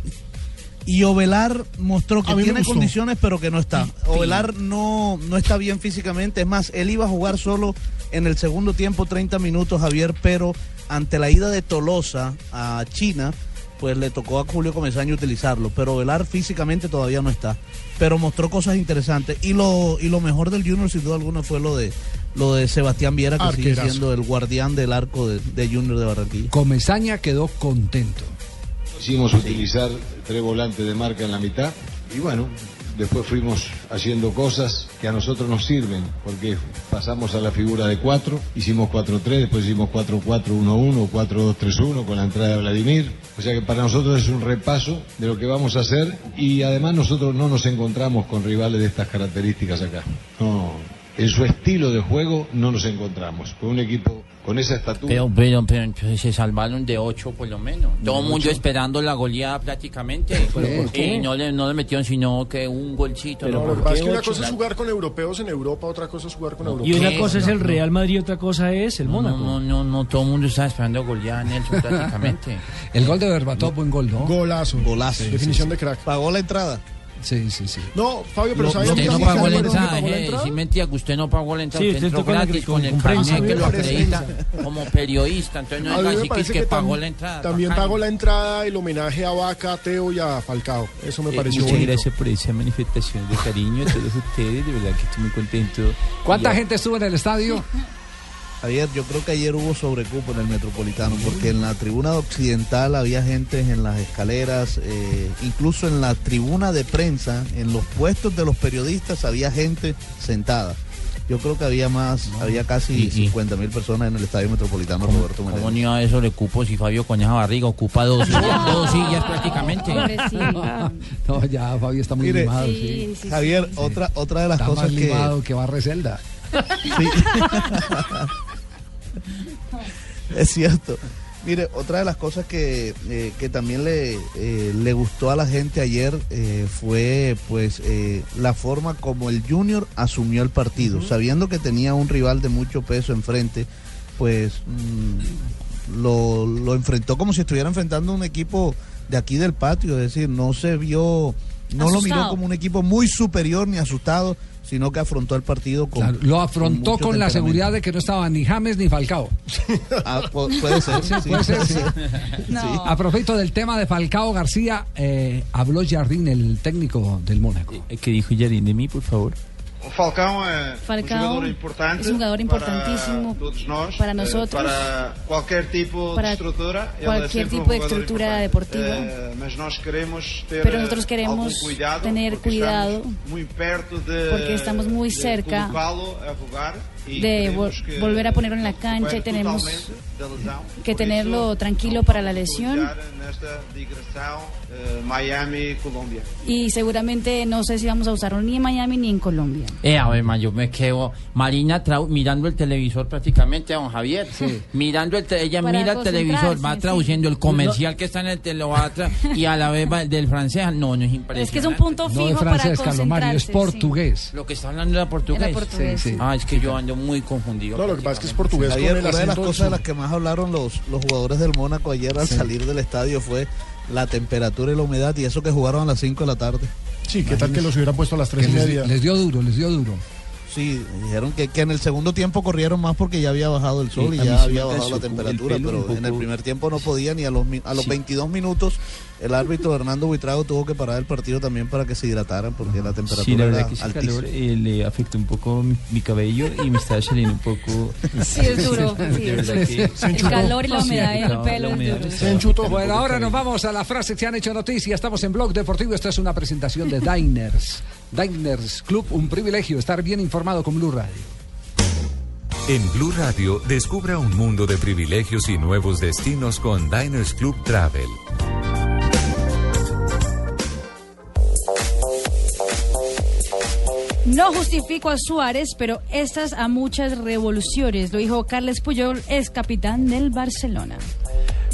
Y Ovelar mostró que tiene gustó. condiciones, pero que no está. Ovelar no, no está bien físicamente. Es más, él iba a jugar solo en el segundo tiempo, 30 minutos, Javier, pero ante la ida de Tolosa a China, pues le tocó a Julio Comesaña utilizarlo. Pero Ovelar físicamente todavía no está. Pero mostró cosas interesantes. Y lo, y lo mejor del Junior, sin duda alguna, fue lo de lo de Sebastián Viera, que sigue siendo el guardián del arco de, de Junior de Barranquilla. Comesaña quedó contento. Hicimos utilizar tres volantes de marca en la mitad y bueno, después fuimos haciendo cosas que a nosotros nos sirven, porque pasamos a la figura de cuatro, hicimos 4-3, después hicimos 4-4-1-1, 4-2-3-1 con la entrada de Vladimir. O sea que para nosotros es un repaso de lo que vamos a hacer y además nosotros no nos encontramos con rivales de estas características acá. No, en su estilo de juego no nos encontramos. Con un equipo con esa estatura. Pero, pero, pero, pero se salvaron de ocho por lo menos. Todo el mundo esperando la goleada prácticamente. ¿Pero por qué? Y no le, no le metieron sino que un golcito. Pero ¿no? lo que pasa es que una cosa es jugar con europeos en Europa, otra cosa es jugar con Y europeos. una cosa es el Real Madrid y otra cosa es el No, Mónaco. no, no, no, todo el mundo estaba esperando goleada Nelson prácticamente. El gol de Berbatov, buen gol, ¿no? Golazo. Golazo. Definición de crack. Pagó la entrada. Sí, sí, sí. No, Fabio, pero No, ¿sabes usted no pagó que la eh, entrada? sí mentía que usted no pagó la entrada, Sí, usted entró gratis que- con el carnet que lo acredita como periodista, entonces no A mí es me así que, parece que que pagó la entrada. También pagó la entrada, el homenaje a Vaca, a Teo y a Falcao. Eso me Eh, pareció muchas gracias por esa manifestación de cariño a todos ustedes, de verdad que estoy muy contento. ¿Cuánta Y gente estuvo en el estadio? Ayer, yo creo que ayer hubo sobrecupo en el Metropolitano, porque en la tribuna occidental había gente en las escaleras, eh, incluso en la tribuna de prensa, en los puestos de los periodistas había gente sentada. Yo creo que había más, había casi 50 mil personas en el Estadio Metropolitano Roberto ¿Cómo Meléndez. no iba a eso de cupo si Fabio con esa barriga ocupa dos sillas, dos sillas prácticamente? No, ya Fabio está muy Mire, limado. Sí, Javier, otra, otra de las Está cosas más que... limado que Barre Celda. Sí. es cierto. Mire, otra de las cosas que, eh, que también le, eh, le gustó a la gente ayer eh, fue pues eh, la forma como el Junior asumió el partido, sabiendo que tenía un rival de mucho peso enfrente, pues mm, lo, lo enfrentó como si estuviera enfrentando un equipo de aquí del patio, es decir, no se vio, no lo miró como un equipo muy superior ni asustado, sino que afrontó el partido con Claro, lo afrontó mucho con, la seguridad de que no estaba ni James ni Falcao. Ah, pu- puede ser, Sí, sí, puede ser, sí. sí. No. A propósito del tema de Falcao García, eh, habló Jardín, el técnico del Mónaco. ¿Qué dijo Jardín de mí, por favor? O Falcão é Falcao um jogador importante es un jugador importantísimo para todos nós, para eh, nosotros, para qualquer tipo para de estrutura. Ele é sempre um tipo de jogador importante. deportiva. Eh, mas nós queremos ter Pero nosotros eh, queremos cuidado, tener porque cuidado, estamos muy perto de, porque estamos muy de cerca e de queremos vol- que volver a ponerlo en la cancha y tenemos que tenerlo tranquilo para la lesión nesta digressão eh, Miami-Colômbia. y seguramente no sé si vamos a usarlo ni en Miami ni en Colombia. Eh, a ver, ma, yo me quedo. Marina trau- mirando el televisor prácticamente, don Javier. Mirando el te- ella Para mira el televisor, va concentrarse, traduciendo sí. el comercial que está en el tele, va tra- y a la vez va del francés. No, no es impresionante. Es que es un punto No es fijo para francés, Carlomario, es concentrarse. sí. portugués. Lo que está hablando era portugués. Era portugués, Sí, sí. sí. Ah, es que yo ando muy confundido. No, lo que pasa es que es portugués con el una de las acento cosas de las que más hablaron los, los jugadores del Mónaco ayer al Sí. salir del estadio fue la temperatura y la humedad y eso que jugaron a las 5 de la tarde. Sí, ¿qué tal que los hubieran puesto a las tres Que y les, media? les dio duro, les dio duro. Sí, dijeron que, que en el segundo tiempo corrieron más porque ya había bajado el sol Sí, y ya había bajado la temperatura, pero en el primer tiempo no podían y a los, mi- a los Sí. 22 minutos el árbitro Hernando Buitrago tuvo que parar el partido también para que se hidrataran porque la temperatura Sí, la era verdad que ese altísima. calor eh, le afectó un poco mi, mi cabello y me estaba saliendo un poco. Sí, es duro, sí. Que- El calor y la humedad en el La pelo es duro. Bueno, ahora nos vamos a las frases que han hecho noticia. Estamos en Blog Deportivo. Esta es una presentación de Diners. Diners Club, un privilegio estar bien informado con Blue Radio. En Blue Radio, descubra un mundo de privilegios y nuevos destinos con Diners Club Travel. No justifico a Suárez, pero estas a muchas revoluciones, lo dijo Carles Puyol, ex capitán del Barcelona.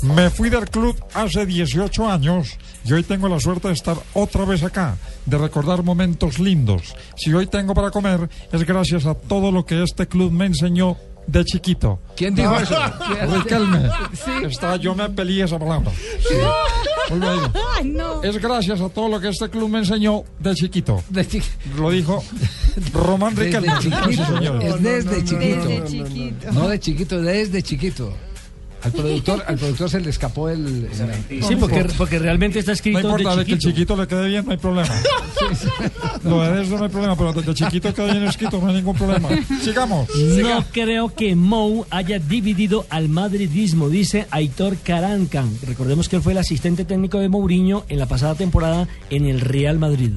Me fui del club hace 18 años y hoy tengo la suerte de estar otra vez acá, de recordar momentos lindos. Si hoy tengo para comer es gracias a todo lo que este club me enseñó de chiquito. ¿Quién dijo eso? Riquelme. Sí. Está, yo me peleé esa palabra. Digo. Ay, no. Es gracias a todo lo que este club me enseñó de chiquito. Lo dijo Román Riquelme. Sí, chiquito. Es desde chiquito. Desde chiquito. No de chiquito, desde chiquito. Al productor, al productor se le escapó el. el- Sí, porque, porque realmente está No escrito importa, de de que el chiquito. le quede bien, no hay problema. Lo de eso no hay problema, pero desde chiquito quede bien escrito, no hay ningún problema. Sigamos. No creo que Mou haya dividido al madridismo, dice Aitor Carancan. Recordemos que él fue el asistente técnico de Mourinho en la pasada temporada en el Real Madrid.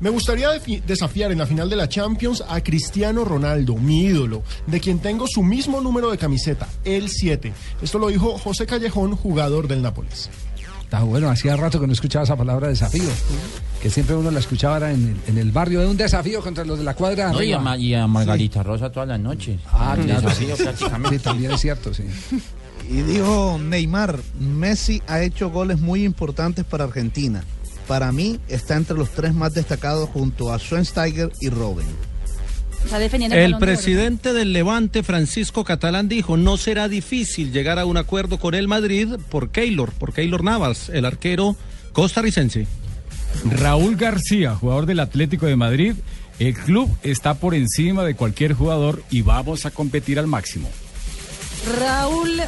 Me gustaría desafiar en la final de la Champions a Cristiano Ronaldo, mi ídolo, de quien tengo su mismo número de camiseta, el 7. Esto lo dijo José Callejón, jugador del Nápoles. Está bueno, hacía rato que no escuchaba esa palabra desafío. Que siempre uno la escuchaba era en el, en el barrio de un desafío contra los de la cuadra. No, y, a, arriba. Ma- y a Margarita Rosa todas las noches. Ah, Un claro. desafío prácticamente. Sí, también es cierto, sí. Y dijo Neymar, Messi ha hecho goles muy importantes para Argentina. Para mí está entre los tres más destacados junto a Schweinsteiger y. Está defendiendo El de presidente del Levante, Francisco Catalán, dijo, no será difícil llegar a un acuerdo con el Madrid por Keylor, por Keylor Navas, el arquero costarricense. Raúl García, jugador del Atlético de Madrid, el club está por encima de cualquier jugador y vamos a competir al máximo. Raúl,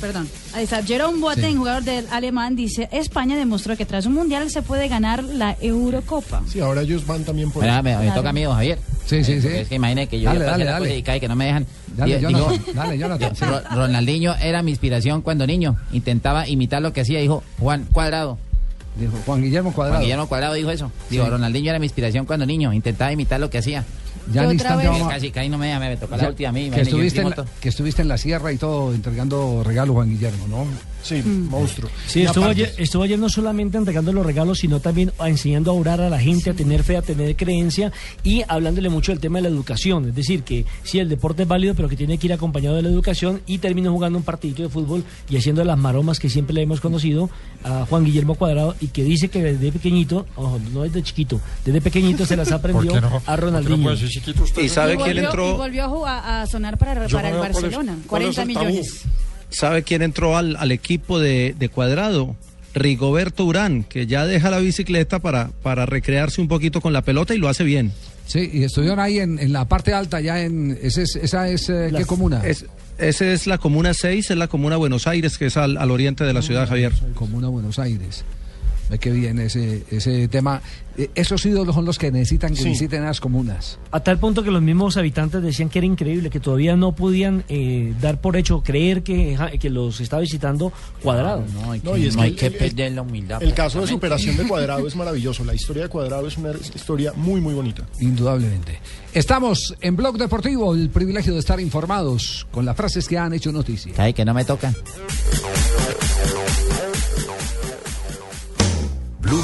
perdón, ahí está. Jerome Boateng, Sí. jugador del alemán, dice, España demostró que tras un mundial se puede ganar la Eurocopa. Sí, ahora ellos van también por... Me, me Claro. toca a mí, don Javier. Sí, sí, Eh, sí. Es que imagine que yo Dale, dale, la dale. política y que no me dejan. Dale, Di- Jonathan, digo, dale, Jonathan, sí. Ro- Ronaldinho era mi inspiración cuando niño. Intentaba imitar lo que hacía, dijo Juan Cuadrado. Dijo Juan Guillermo Cuadrado. Juan Guillermo Cuadrado dijo eso. Digo, Sí. Ronaldinho era mi inspiración cuando niño. Intentaba imitar lo que hacía. Ya en instante vamos a- Casi, casi no me me tocó la última a mí. que, estuviste en la, que estuviste en la sierra y todo entregando regalos, Juan Guillermo, ¿no? Sí, Mm. monstruo. Sí, estuvo aparte- ayer, estuvo ayer no solamente entregando los regalos, sino también a- enseñando a orar a la gente, a tener fe, a tener creencia y hablándole mucho del tema de la educación. Es decir, que sí, el deporte es válido, pero que tiene que ir acompañado de la educación y terminó jugando un partidito de fútbol y haciendo las maromas que siempre le hemos conocido a Juan Guillermo Cuadrado y que dice que desde pequeñito, ojo, no desde chiquito, desde pequeñito se las aprendió ¿Por qué no? a ¿Por qué no Ronaldinho. puede ser chiquito usted? Y sabe y quién volvió, entró, y volvió a, jugar- a sonar para, Yo para no el Barcelona. cuál es 40 el tabú. Sabe quién entró al, al equipo de, de Cuadrado. Rigoberto Urán, que ya deja la bicicleta para, para recrearse un poquito con la pelota y lo hace bien. Sí, y estuvieron ahí en, en la parte alta, ya en. Ese ¿Esa es eh, qué comuna? Es, esa es la comuna 6, es la comuna Buenos Aires, que es al, al oriente de la ciudad, Javier. Comuna Buenos Aires. Ve que bien ese, ese tema. Eh, Esos ídolos son los que necesitan que Sí. visiten las comunas. A tal punto que los mismos habitantes decían que era increíble, que todavía no podían eh, dar por hecho, creer que, que los estaba visitando cuadrado. No, hay que, No, y es no que hay el- que el- perder la humildad. El caso de superación de Cuadrado es maravilloso. La historia de Cuadrado es una historia muy, muy bonita. Indudablemente. Estamos en Blog Deportivo, el privilegio de estar informados con las frases que han hecho noticia. Ay, que no me toca.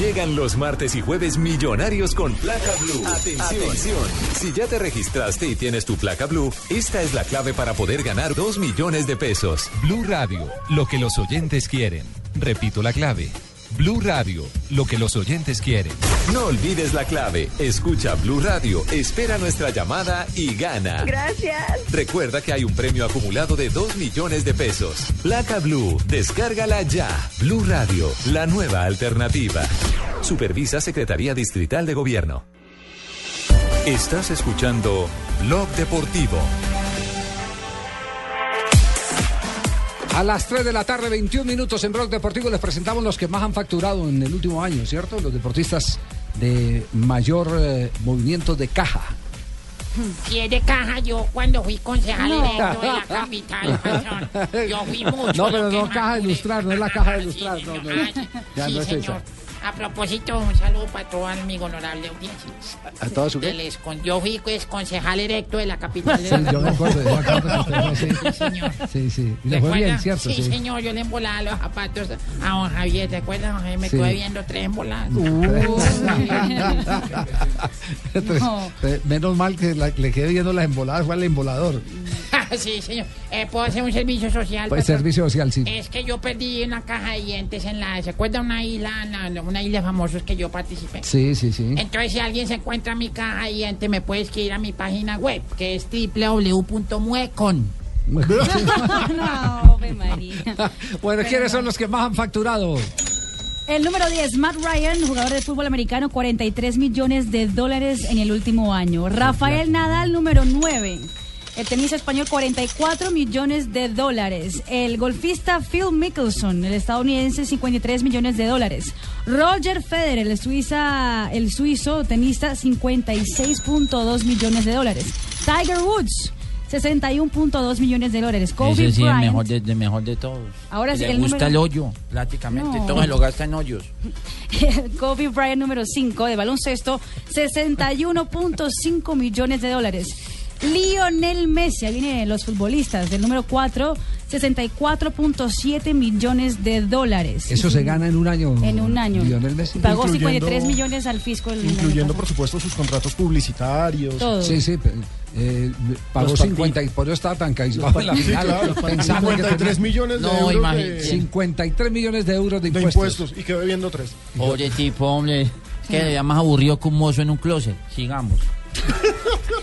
Llegan los martes y jueves millonarios con placa blue. Atención. Si ya te registraste y tienes tu placa blue, esta es la clave para poder ganar 2 millones de pesos. Blue Radio, lo que los oyentes quieren. Repito la clave. Blue Radio, lo que los oyentes quieren. No olvides la clave. Escucha Blue Radio, espera nuestra llamada y gana. Gracias. Recuerda que hay un premio acumulado de 2 millones de pesos. Placa Blue, descárgala ya. Blue Radio, la nueva alternativa. Supervisa Secretaría Distrital de Gobierno. Estás escuchando Blog Deportivo. A las 3 de la tarde, 21 minutos en Blog Deportivo, les presentamos los que más han facturado en el último año, ¿cierto? Los deportistas de mayor eh, movimiento de caja. Si es de caja, yo cuando fui concejal No. de la capital, patrón, yo fui mucho. No, pero no caja de ilustrar, no es la caja de ilustrar. No, no, ya sí, no es señor. esa. A propósito, un saludo para toda mi honorable audiencia. ¿A toda su qué? Yo fui pues, concejal electo de la capital. Sí, yo me acuerdo, yo me acuerdo que usted fue. Sí, señor. Sí, sí. Y le fue bien, ¿cierto? Sí, señor, yo le embolaba los zapatos a don Javier, ¿te acuerdas? don Javier? Me quedé viendo tres emboladas. Entonces, eh, menos mal que la- le quedé viendo las emboladas, fue el embolador. sí, señor. Eh, ¿Puedo hacer un servicio social? Pues patrón? servicio social, sí. Es que yo perdí una caja de dientes en la... ¿Se acuerda una isla, una isla de famosos que yo participé? Sí, sí, sí. Entonces, si alguien se encuentra mi caja de dientes, me puede escribir a mi página web, que es www.muecon. no, María. Bueno, ¿quiénes son los que más han facturado? El número 10, Matt Ryan, jugador de fútbol americano, 43 millones de dólares en el último año. Rafael Nadal, número 9. El tenista español, 44 millones de dólares. El golfista Phil Mickelson, el estadounidense, 53 millones de dólares. Roger Federer, el, suiza, el suizo tenista, 56.2 millones de dólares. Tiger Woods, 61.2 millones de dólares. Kobe Ese sí es el Bryant, mejor de, de mejor de todos. Ahora sí, Le el gusta número- el hoyo, prácticamente. No. Todo se lo gasta en hoyos. Kobe Bryant número 5 de baloncesto, 61.5 millones de dólares. Lionel Messi, ahí vienen los futbolistas, del número 4, 64.7 millones de dólares. Eso se gana en un año. En un año. Lionel Messi. Pagó Incluyendo- 53 millones al fisco. el Incluyendo, por supuesto, sus contratos publicitarios. Todo. Sí, sí. eh, pagó Los 50 y por eso estaba tan cabizbajo en la Sí, final. claro, pensando que 53 tenía- millones de euros imagínate. de, 53 millones de euros de de impuestos. impuestos y quedó debiendo tres. Pobre tipo, hombre. Es que ya más aburrido que un mozo en un closet. Sigamos.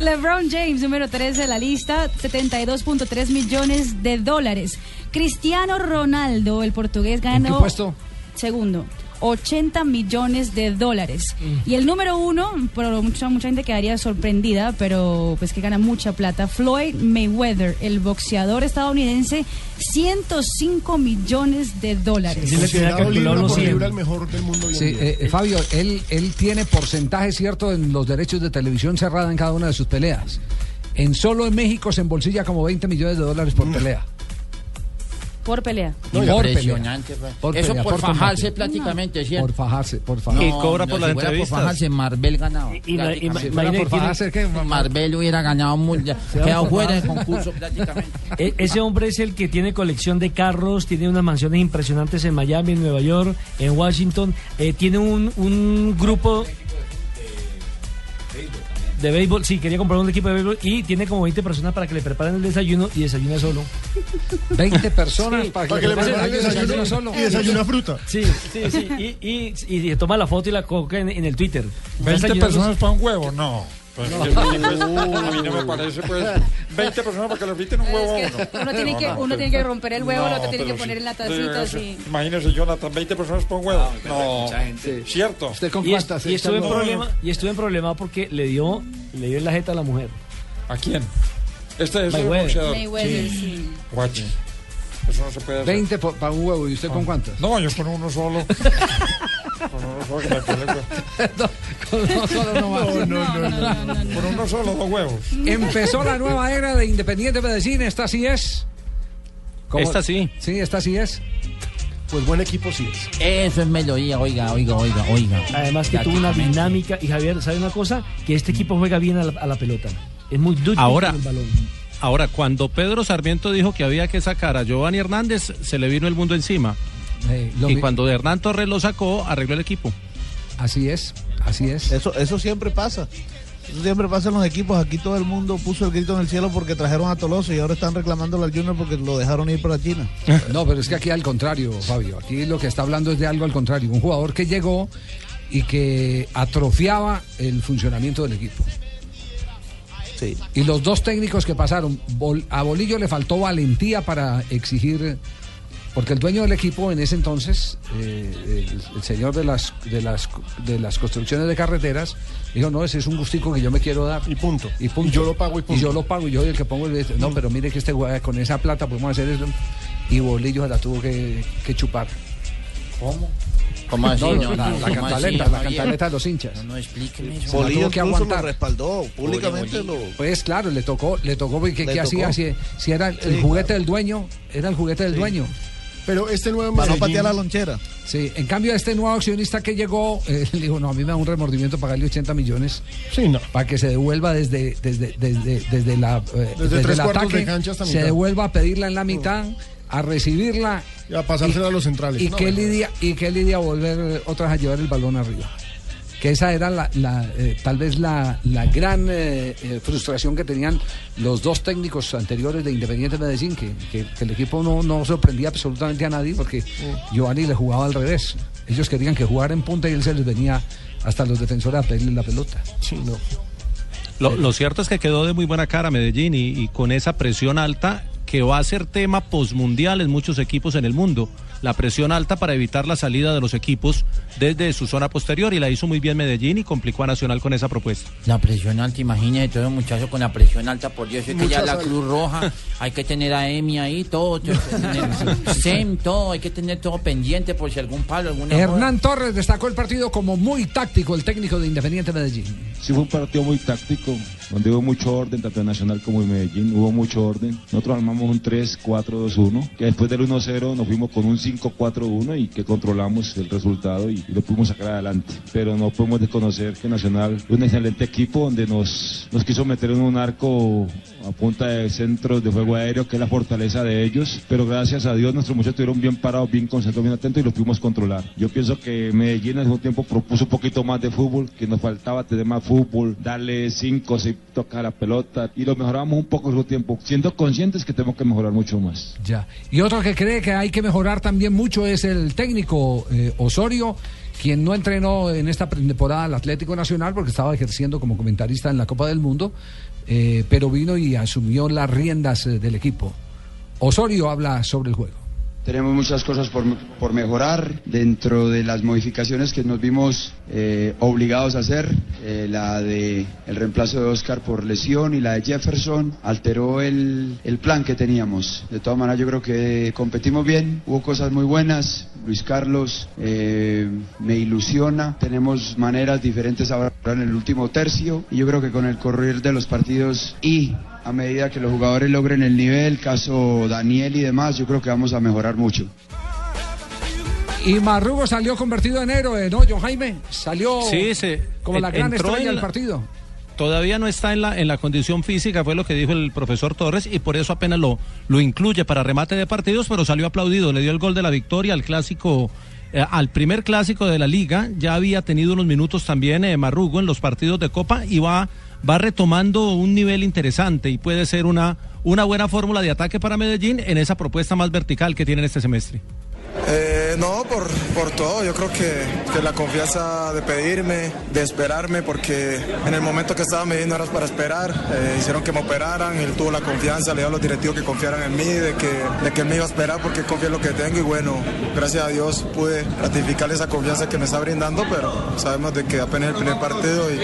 LeBron James, número 3 de la lista, 72.3 millones de dólares. Cristiano Ronaldo, el portugués, ¿En qué ganó. puesto? Segundo. 80 millones de dólares. Mm. Y el número uno, pero mucha, mucha gente quedaría sorprendida, pero pues que gana mucha plata, Floyd Mayweather, el boxeador estadounidense, 105 millones de dólares. Considerado libra los por 100. libra el mejor del mundo hoy en Sí, día. eh, eh, Fabio, él, él tiene porcentaje cierto en los derechos de televisión cerrada en cada una de sus peleas. En solo en México se embolsilla como 20 millones de dólares por pelea. Por pelea. No, por Impresionante. pelea. pues. Por Eso pelea, por, por fajarse combate. prácticamente, ¿cierto? Por fajarse, por fajarse. No, no, si fuera por fajarse, Marvel ganaba. Y- y- y- por fajarse, ¿qué? Marvel hubiera ganado quedado por fuera del concurso prácticamente. E- ese hombre es el que tiene colección de carros, tiene unas mansiones impresionantes en Miami, en Nueva York, en Washington. eh, tiene un, un grupo de béisbol. Sí, quería comprar un equipo de béisbol y tiene como 20 personas para que le preparen el desayuno y desayuna solo. 20 personas Sí, para que, Para que le preparen el desayuno desayuno solo. y desayuna fruta. Sí, sí, sí. Y, y, y- y toma la foto y la coloca en, en el Twitter. 20 Desayunando- personas para un huevo, no. Pues, que sí, pues, a mí no me parece, pues, 20 personas para que le friten un huevo a uno. Uno tiene, que, uno tiene que romper el huevo, el otro tiene que poner en la tacita. así. Imagínese, Jonathan, 20 personas para un huevo. No, cierto. ¿Usted con Y, es- cuántas? y estuve en No. problema, y estuve en problema porque le dio, le dio en la jeta a la mujer. ¿A quién? Este es el Mayweather. boxeador. Mayweather, sí. Guachi. Eso no se puede hacer. 20 por- para un huevo. ¿Y usted con cuántas? No, yo con uno solo. con uno solo no uno dos huevos. Empezó la nueva era de Independiente Medellín. ¿Esta sí es? ¿Cómo? Esta sí. Sí, esta sí es. Pues buen equipo sí es. Eso es melodía, oiga, oiga, oiga, oiga. Además que tuvo una dinámica. Y Javier, ¿sabe una cosa? Que este equipo juega bien a la, a la pelota. Es muy duro Ahora- el balón. Ahora, cuando Pedro Sarmiento dijo que había que sacar a Giovanni Hernández, se le vino el mundo encima. Eh, y mi- cuando Hernán Torres lo sacó, arregló el equipo. Así es, así es. Eso, eso siempre pasa. Eso siempre pasa en los equipos. Aquí todo el mundo puso el grito en el cielo porque trajeron a Toloso y ahora están reclamándole al Junior porque lo dejaron ir para China. No, pero es que aquí al contrario, Fabio. Aquí lo que está hablando es de algo al contrario. Un jugador que llegó y que atrofiaba el funcionamiento del equipo. Y los dos técnicos que pasaron, a Bolillo le faltó valentía para exigir, porque el dueño del equipo en ese entonces, eh, el, el señor de las, de, las, de las construcciones de carreteras, dijo, no, ese es un gustico que yo me quiero dar. Y punto. Y punto. Y yo lo pago y punto. yo lo pago y yo soy el que pongo el... No, pero mire que este con esa plata podemos hacer eso. Y Bolillo la tuvo que, que chupar. ¿Cómo? ¿Cómo así? No, No, la, la ¿cómo cantaleta, así, la Javier? cantaleta de los hinchas. No, no, explíqueme eso. Bolillo que incluso lo aguantar. respaldó, públicamente lo... Pues claro, le tocó, le tocó porque Le ¿qué tocó. hacía? Si, si era el, Sí, juguete del dueño, era el juguete del dueño. Pero este nuevo Para no patear la lonchera. Sí, en cambio este nuevo accionista que llegó, eh, le dijo, no, a mí me da un remordimiento pagarle 80 millones Sí, no. para que se devuelva desde, desde, desde, desde la, eh, Desde tres el cuartos ataque, de cancha hasta se mitad. devuelva a pedirla en la mitad, a recibirla. Y a pasársela a los centrales. Y No, qué bueno. lidia, y qué lidia volver otras a llevar el balón arriba. Que esa era la, la, eh, tal vez la, la gran eh, eh, frustración que tenían los dos técnicos anteriores de Independiente Medellín, que, que- que el equipo no, no sorprendía absolutamente a nadie porque Giovanni le jugaba al revés. Ellos querían que jugara en punta y él se les venía hasta los defensores a pedirle la pelota. Sí, no. Lo, lo cierto es que quedó de muy buena cara Medellín y, y con esa presión alta que va a ser tema posmundial en muchos equipos en el mundo. La presión alta para evitar la salida de los equipos desde su zona posterior y la hizo muy bien Medellín y complicó a Nacional con esa propuesta. La presión alta, imagínese todo muchacho con la presión alta, por Dios, es que ya la sal. Cruz Roja, hay que tener a EMI ahí, todo, SEM, todo, hay que tener todo pendiente por si algún palo, alguna Hernán Torres destacó el partido como muy táctico, el técnico de Independiente Medellín. Sí fue un partido muy táctico, donde hubo mucho orden, tanto en Nacional como en Medellín, hubo mucho orden. Nosotros armamos un 3-4-2-1, que después del 1-0 nos fuimos con un 5-4-1 y que controlamos el resultado y, y lo pudimos sacar adelante. Pero no podemos desconocer que Nacional es un excelente equipo donde nos, nos quiso meter en un arco a punta de centros de fuego aéreo, que es la fortaleza de ellos. Pero gracias a Dios nuestros muchachos estuvieron bien parados, bien concentrados, bien atentos y lo pudimos controlar. Yo pienso que Medellín en algún tiempo propuso un poquito más de fútbol, que nos faltaba tener más fútbol, darle cinco, seis tocar la pelota y lo mejoramos un poco en tiempo, siendo conscientes que tenemos que mejorar mucho más. Ya. Y otro que cree que hay que mejorar también mucho es el técnico eh, Osorio, quien no entrenó en esta temporada al Atlético Nacional porque estaba ejerciendo como comentarista en la Copa del Mundo, eh, pero vino y asumió las riendas eh, del equipo. Osorio habla sobre el juego. Tenemos muchas cosas por, por mejorar dentro de las modificaciones que nos vimos eh, obligados a hacer. Eh, la de el reemplazo de Oscar por lesión y la de Jefferson alteró el, el plan que teníamos. De todas maneras, yo creo que competimos bien. Hubo cosas muy buenas. Luis Carlos eh, me ilusiona. Tenemos maneras diferentes ahora en el último tercio. Y yo creo que con el correr de los partidos y a medida que los jugadores logren el nivel, caso Daniel y demás, yo creo que vamos a mejorar mucho. Y Marrugo salió convertido en héroe, ¿no, John Jaime? Salió Sí, como la gran entró estrella en del la- partido. Todavía no está en la, en la condición física, fue lo que dijo el profesor Torres, y por eso apenas lo, lo incluye para remate de partidos, pero salió aplaudido, le dio el gol de la victoria al clásico, eh, al primer clásico de la liga, ya había tenido unos minutos también eh, Marrugo en los partidos de Copa y va, va retomando un nivel interesante y puede ser una, una buena fórmula de ataque para Medellín en esa propuesta más vertical que tienen este semestre. Eh, no, por, por todo. Yo creo que, que la confianza de pedirme, de esperarme, porque en el momento que estaba midiendo era para esperar. Eh, hicieron que me operaran, él tuvo la confianza, le dio a los directivos que confiaran en mí, de que, de que él me iba a esperar porque confía en lo que tengo y bueno, gracias a Dios pude ratificar esa confianza que me está brindando, pero sabemos de que apenas el primer partido y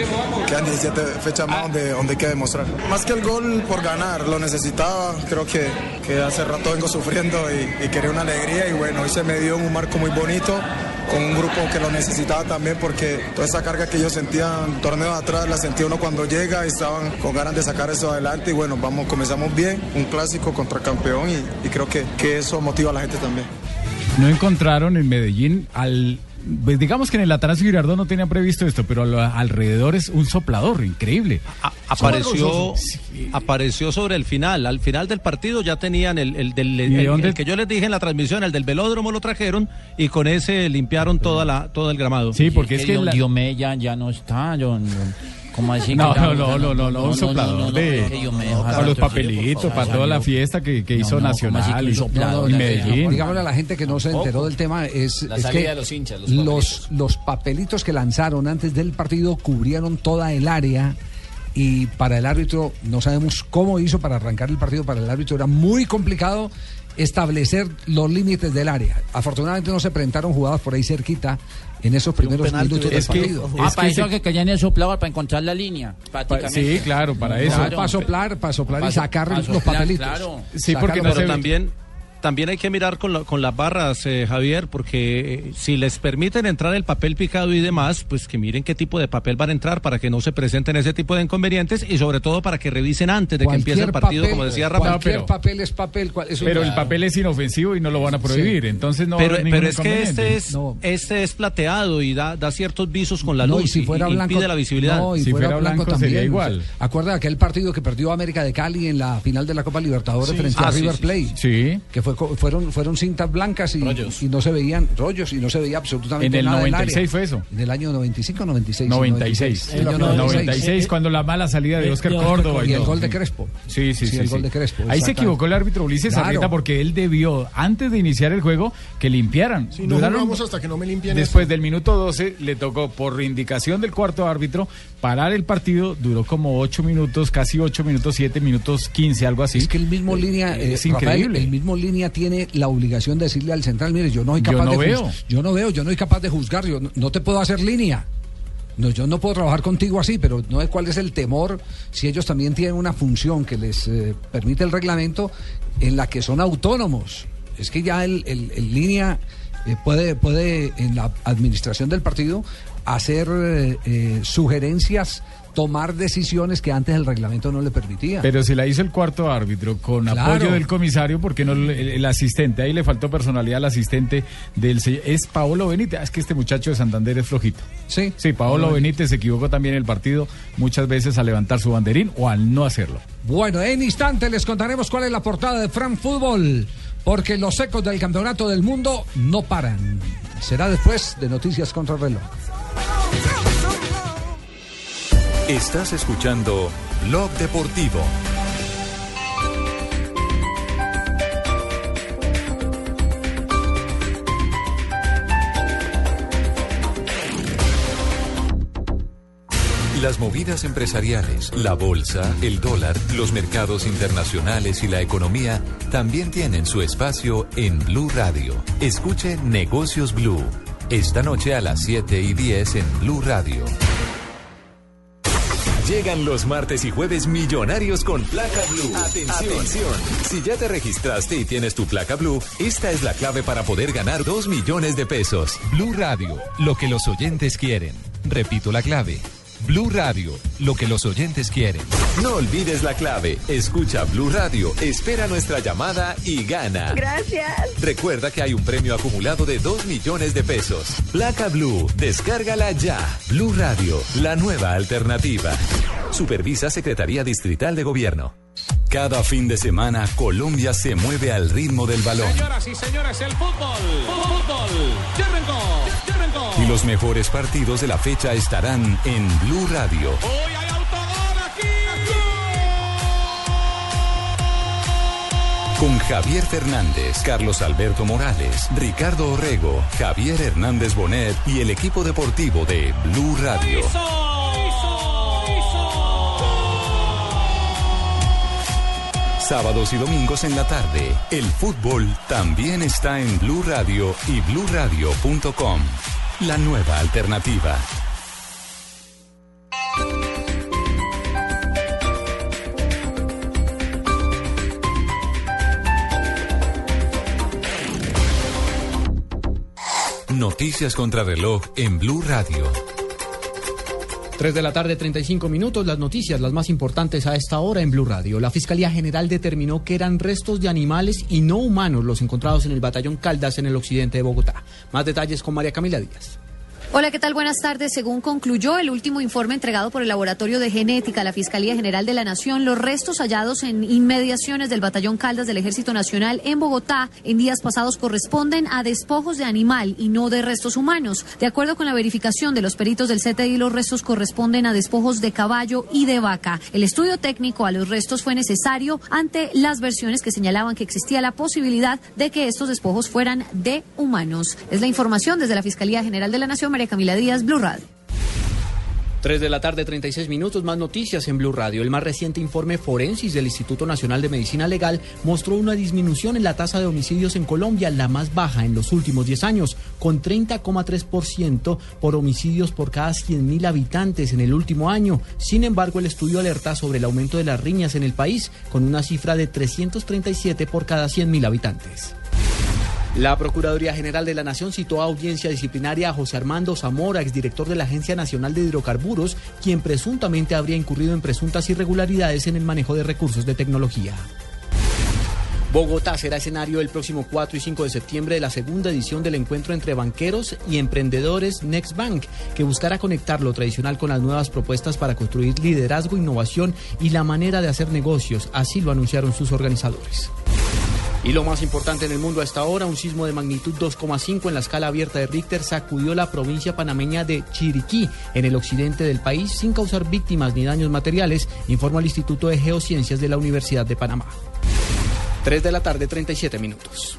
quedan 17 fechas más donde, donde hay que demostrar. Más que el gol por ganar, lo necesitaba, creo que, que hace rato vengo sufriendo y, y quería una alegría y bueno, hoy se me dio un marco muy bonito con un grupo que lo necesitaba también porque toda esa carga que yo sentía en torneos atrás la sentía uno cuando llega y estaban con ganas de sacar eso adelante y bueno, vamos, comenzamos bien, un clásico contra campeón y, y creo que, que eso motiva a la gente también. No encontraron en Medellín al pues digamos que en el Atanasio Girardot no tenían previsto esto, pero alrededor es un soplador increíble. Apareció, apareció sobre el final. Al final del partido ya tenían el, el del- ¿Y de el- dónde? el que yo les dije en la transmisión, el del velódromo lo trajeron y con ese limpiaron toda la, todo el gramado. Sí, porque es que Don la- Diomé ya, ya no está, John. ¿Cómo así? No, no, no, no, no, no, un soplador de para los papelitos, para toda la fiesta que, que No, hizo no, ¿cómo así que Nacional y, Medellín. Digámosle a la gente que no se enteró del tema, es, La es salida que de los hinchas, los los, los papelitos que lanzaron antes del partido cubrieron toda el área y para el árbitro, no sabemos cómo hizo para arrancar el partido, para el árbitro era muy complicado establecer los límites del área. Afortunadamente no se presentaron jugadas por ahí cerquita en esos primeros minutos del partido. Ah, para eso que querían el soplador, para encontrar la línea. prácticamente. sí, claro, para eso. Claro, para soplar, para soplar y Pa- sacar pa los papelitos. claro. Sí, porque no se Pero ve- también, también hay que mirar con, la- con las barras, eh, Javier, porque eh, si les permiten entrar el papel picado y demás, pues que miren qué tipo de papel van a entrar para que no se presenten ese tipo de inconvenientes y sobre todo para que revisen antes de que empiece el partido, papel- como decía Rafa. Cualquier papel es papel. cual- eso Pero el papel es inofensivo y no lo van a prohibir, entonces no pero, va a haber ningún pero es que este es, este es plateado y da, da ciertos visos con la No, luz y si fuera y blanco, impide la visibilidad. No, y Si fuera, fuera blanco, blanco sería también. igual. Acuerda de aquel partido que perdió América de Cali en la final de la Copa Libertadores Sí. frente Ah, a sí, River sí, Plate. Sí. Que fue, fueron, fueron cintas blancas y, y no se veían rollos y no se veía absolutamente En el nada del 96 área. fue eso. En el año 95 96. 96. En el año 96, cuando la mala salida de De- Oscar Córdoba. Y el gol de Crespo. Sí, sí, Sí, sí. el sí. gol de Crespo, Ahí se equivocó el árbitro Ulises Claro. Arrieta porque él debió, antes de iniciar el juego, que limpiaran. Si no jugamos hasta que no me limpien Después del minuto 12 le tocó, por indicación del cuarto árbitro, parar el partido. Duró como 8 minutos, casi 8 minutos, 7 minutos, 15, algo así. Es que el mismo línea, eh, es Rafael, increíble. el mismo línea tiene la obligación de decirle al central, mire, yo no soy Yo capaz no de veo. yo no veo, yo no soy capaz de juzgar, yo no, no te puedo hacer línea. No, yo no puedo trabajar contigo así, pero no sé cuál es el temor si ellos también tienen una función que les eh, permite el reglamento en la que son autónomos. Es que ya el, el- el línea eh, puede, puede en la administración del partido hacer eh, eh, sugerencias, tomar decisiones que antes el reglamento no le permitía. Pero si la hizo el cuarto árbitro con Claro. apoyo del comisario, porque no el, el asistente? Ahí le faltó personalidad al asistente del es Paolo Benítez. Ah, Es que este muchacho de Santander es flojito. Sí. Sí, Paolo Benítez se equivocó también en el partido muchas veces al levantar su banderín o al no hacerlo. Bueno, en instante les contaremos cuál es la portada de Fran Fútbol, porque los ecos del campeonato del mundo no paran. Será después de Noticias contra el reloj. Estás escuchando Blog Deportivo. Las movidas empresariales, la bolsa, el dólar, los mercados internacionales y la economía también tienen su espacio en Blue Radio. Escuche Negocios Blue. Esta noche a las 7 y 10 en Blue Radio. Llegan los martes y jueves millonarios con placa blue. Atención. Si ya te registraste y tienes tu placa blue, esta es la clave para poder ganar 2 millones de pesos. Blue Radio, lo que los oyentes quieren. Repito la clave. Blue Radio, lo que los oyentes quieren. No olvides la clave. Escucha Blue Radio, espera nuestra llamada y gana. Gracias. Recuerda que hay un premio acumulado de 2 millones de pesos. Placa Blue, descárgala ya. Blue Radio, la nueva alternativa. Supervisa Secretaría Distrital de Gobierno. Cada fin de semana, Colombia se mueve al ritmo del balón. Señoras y señores, el fútbol. Fútbol. Ya arrancó. Ya arrancó. Y los mejores partidos de la fecha estarán en Blue Radio. Hoy hay autogol aquí. Con Javier Fernández, Carlos Alberto Morales, Ricardo Orrego, Javier Hernández Bonet y el equipo deportivo de Blue Radio. Sábados y domingos en la tarde, el fútbol también está en Blue Radio y bluradio.com. La nueva alternativa. Noticias contra reloj en Blue Radio. 3 de la tarde, 35 minutos. Las noticias, las más importantes a esta hora en Blue Radio. La Fiscalía General determinó que eran restos de animales y no humanos los encontrados en el batallón Caldas en el occidente de Bogotá. Más detalles con María Camila Díaz. Hola, ¿qué tal? Buenas tardes. Según concluyó el último informe entregado por el Laboratorio de Genética a la Fiscalía General de la Nación, los restos hallados en inmediaciones del Batallón Caldas del Ejército Nacional en Bogotá en días pasados corresponden a despojos de animal y no de restos humanos. De acuerdo con la verificación de los peritos del CTI, los restos corresponden a despojos de caballo y de vaca. El estudio técnico a los restos fue necesario ante las versiones que señalaban que existía la posibilidad de que estos despojos fueran de humanos. Es la información desde la Fiscalía General de la Nación, Camila Díaz, Blue Radio. 3 de la tarde, 36 minutos, más noticias en Blue Radio. El más reciente informe Forensis del Instituto Nacional de Medicina Legal mostró una disminución en la tasa de homicidios en Colombia, la más baja en los últimos 10 años, con 30,3% por homicidios por cada 100.000 habitantes en el último año. Sin embargo, el estudio alerta sobre el aumento de las riñas en el país, con una cifra de 337 por cada 100.000 habitantes. La Procuraduría General de la Nación citó a audiencia disciplinaria a José Armando Zamora, exdirector de la Agencia Nacional de Hidrocarburos, quien presuntamente habría incurrido en presuntas irregularidades en el manejo de recursos de tecnología. Bogotá será escenario el próximo 4 y 5 de septiembre de la segunda edición del encuentro entre banqueros y emprendedores Next Bank, que buscará conectar lo tradicional con las nuevas propuestas para construir liderazgo, innovación y la manera de hacer negocios. Así lo anunciaron sus organizadores. Y lo más importante en el mundo hasta ahora, un sismo de magnitud 2,5 en la escala abierta de Richter sacudió la provincia panameña de Chiriquí, en el occidente del país, sin causar víctimas ni daños materiales, informó el Instituto de Geociencias de la Universidad de Panamá. 3 de la tarde, 37 minutos.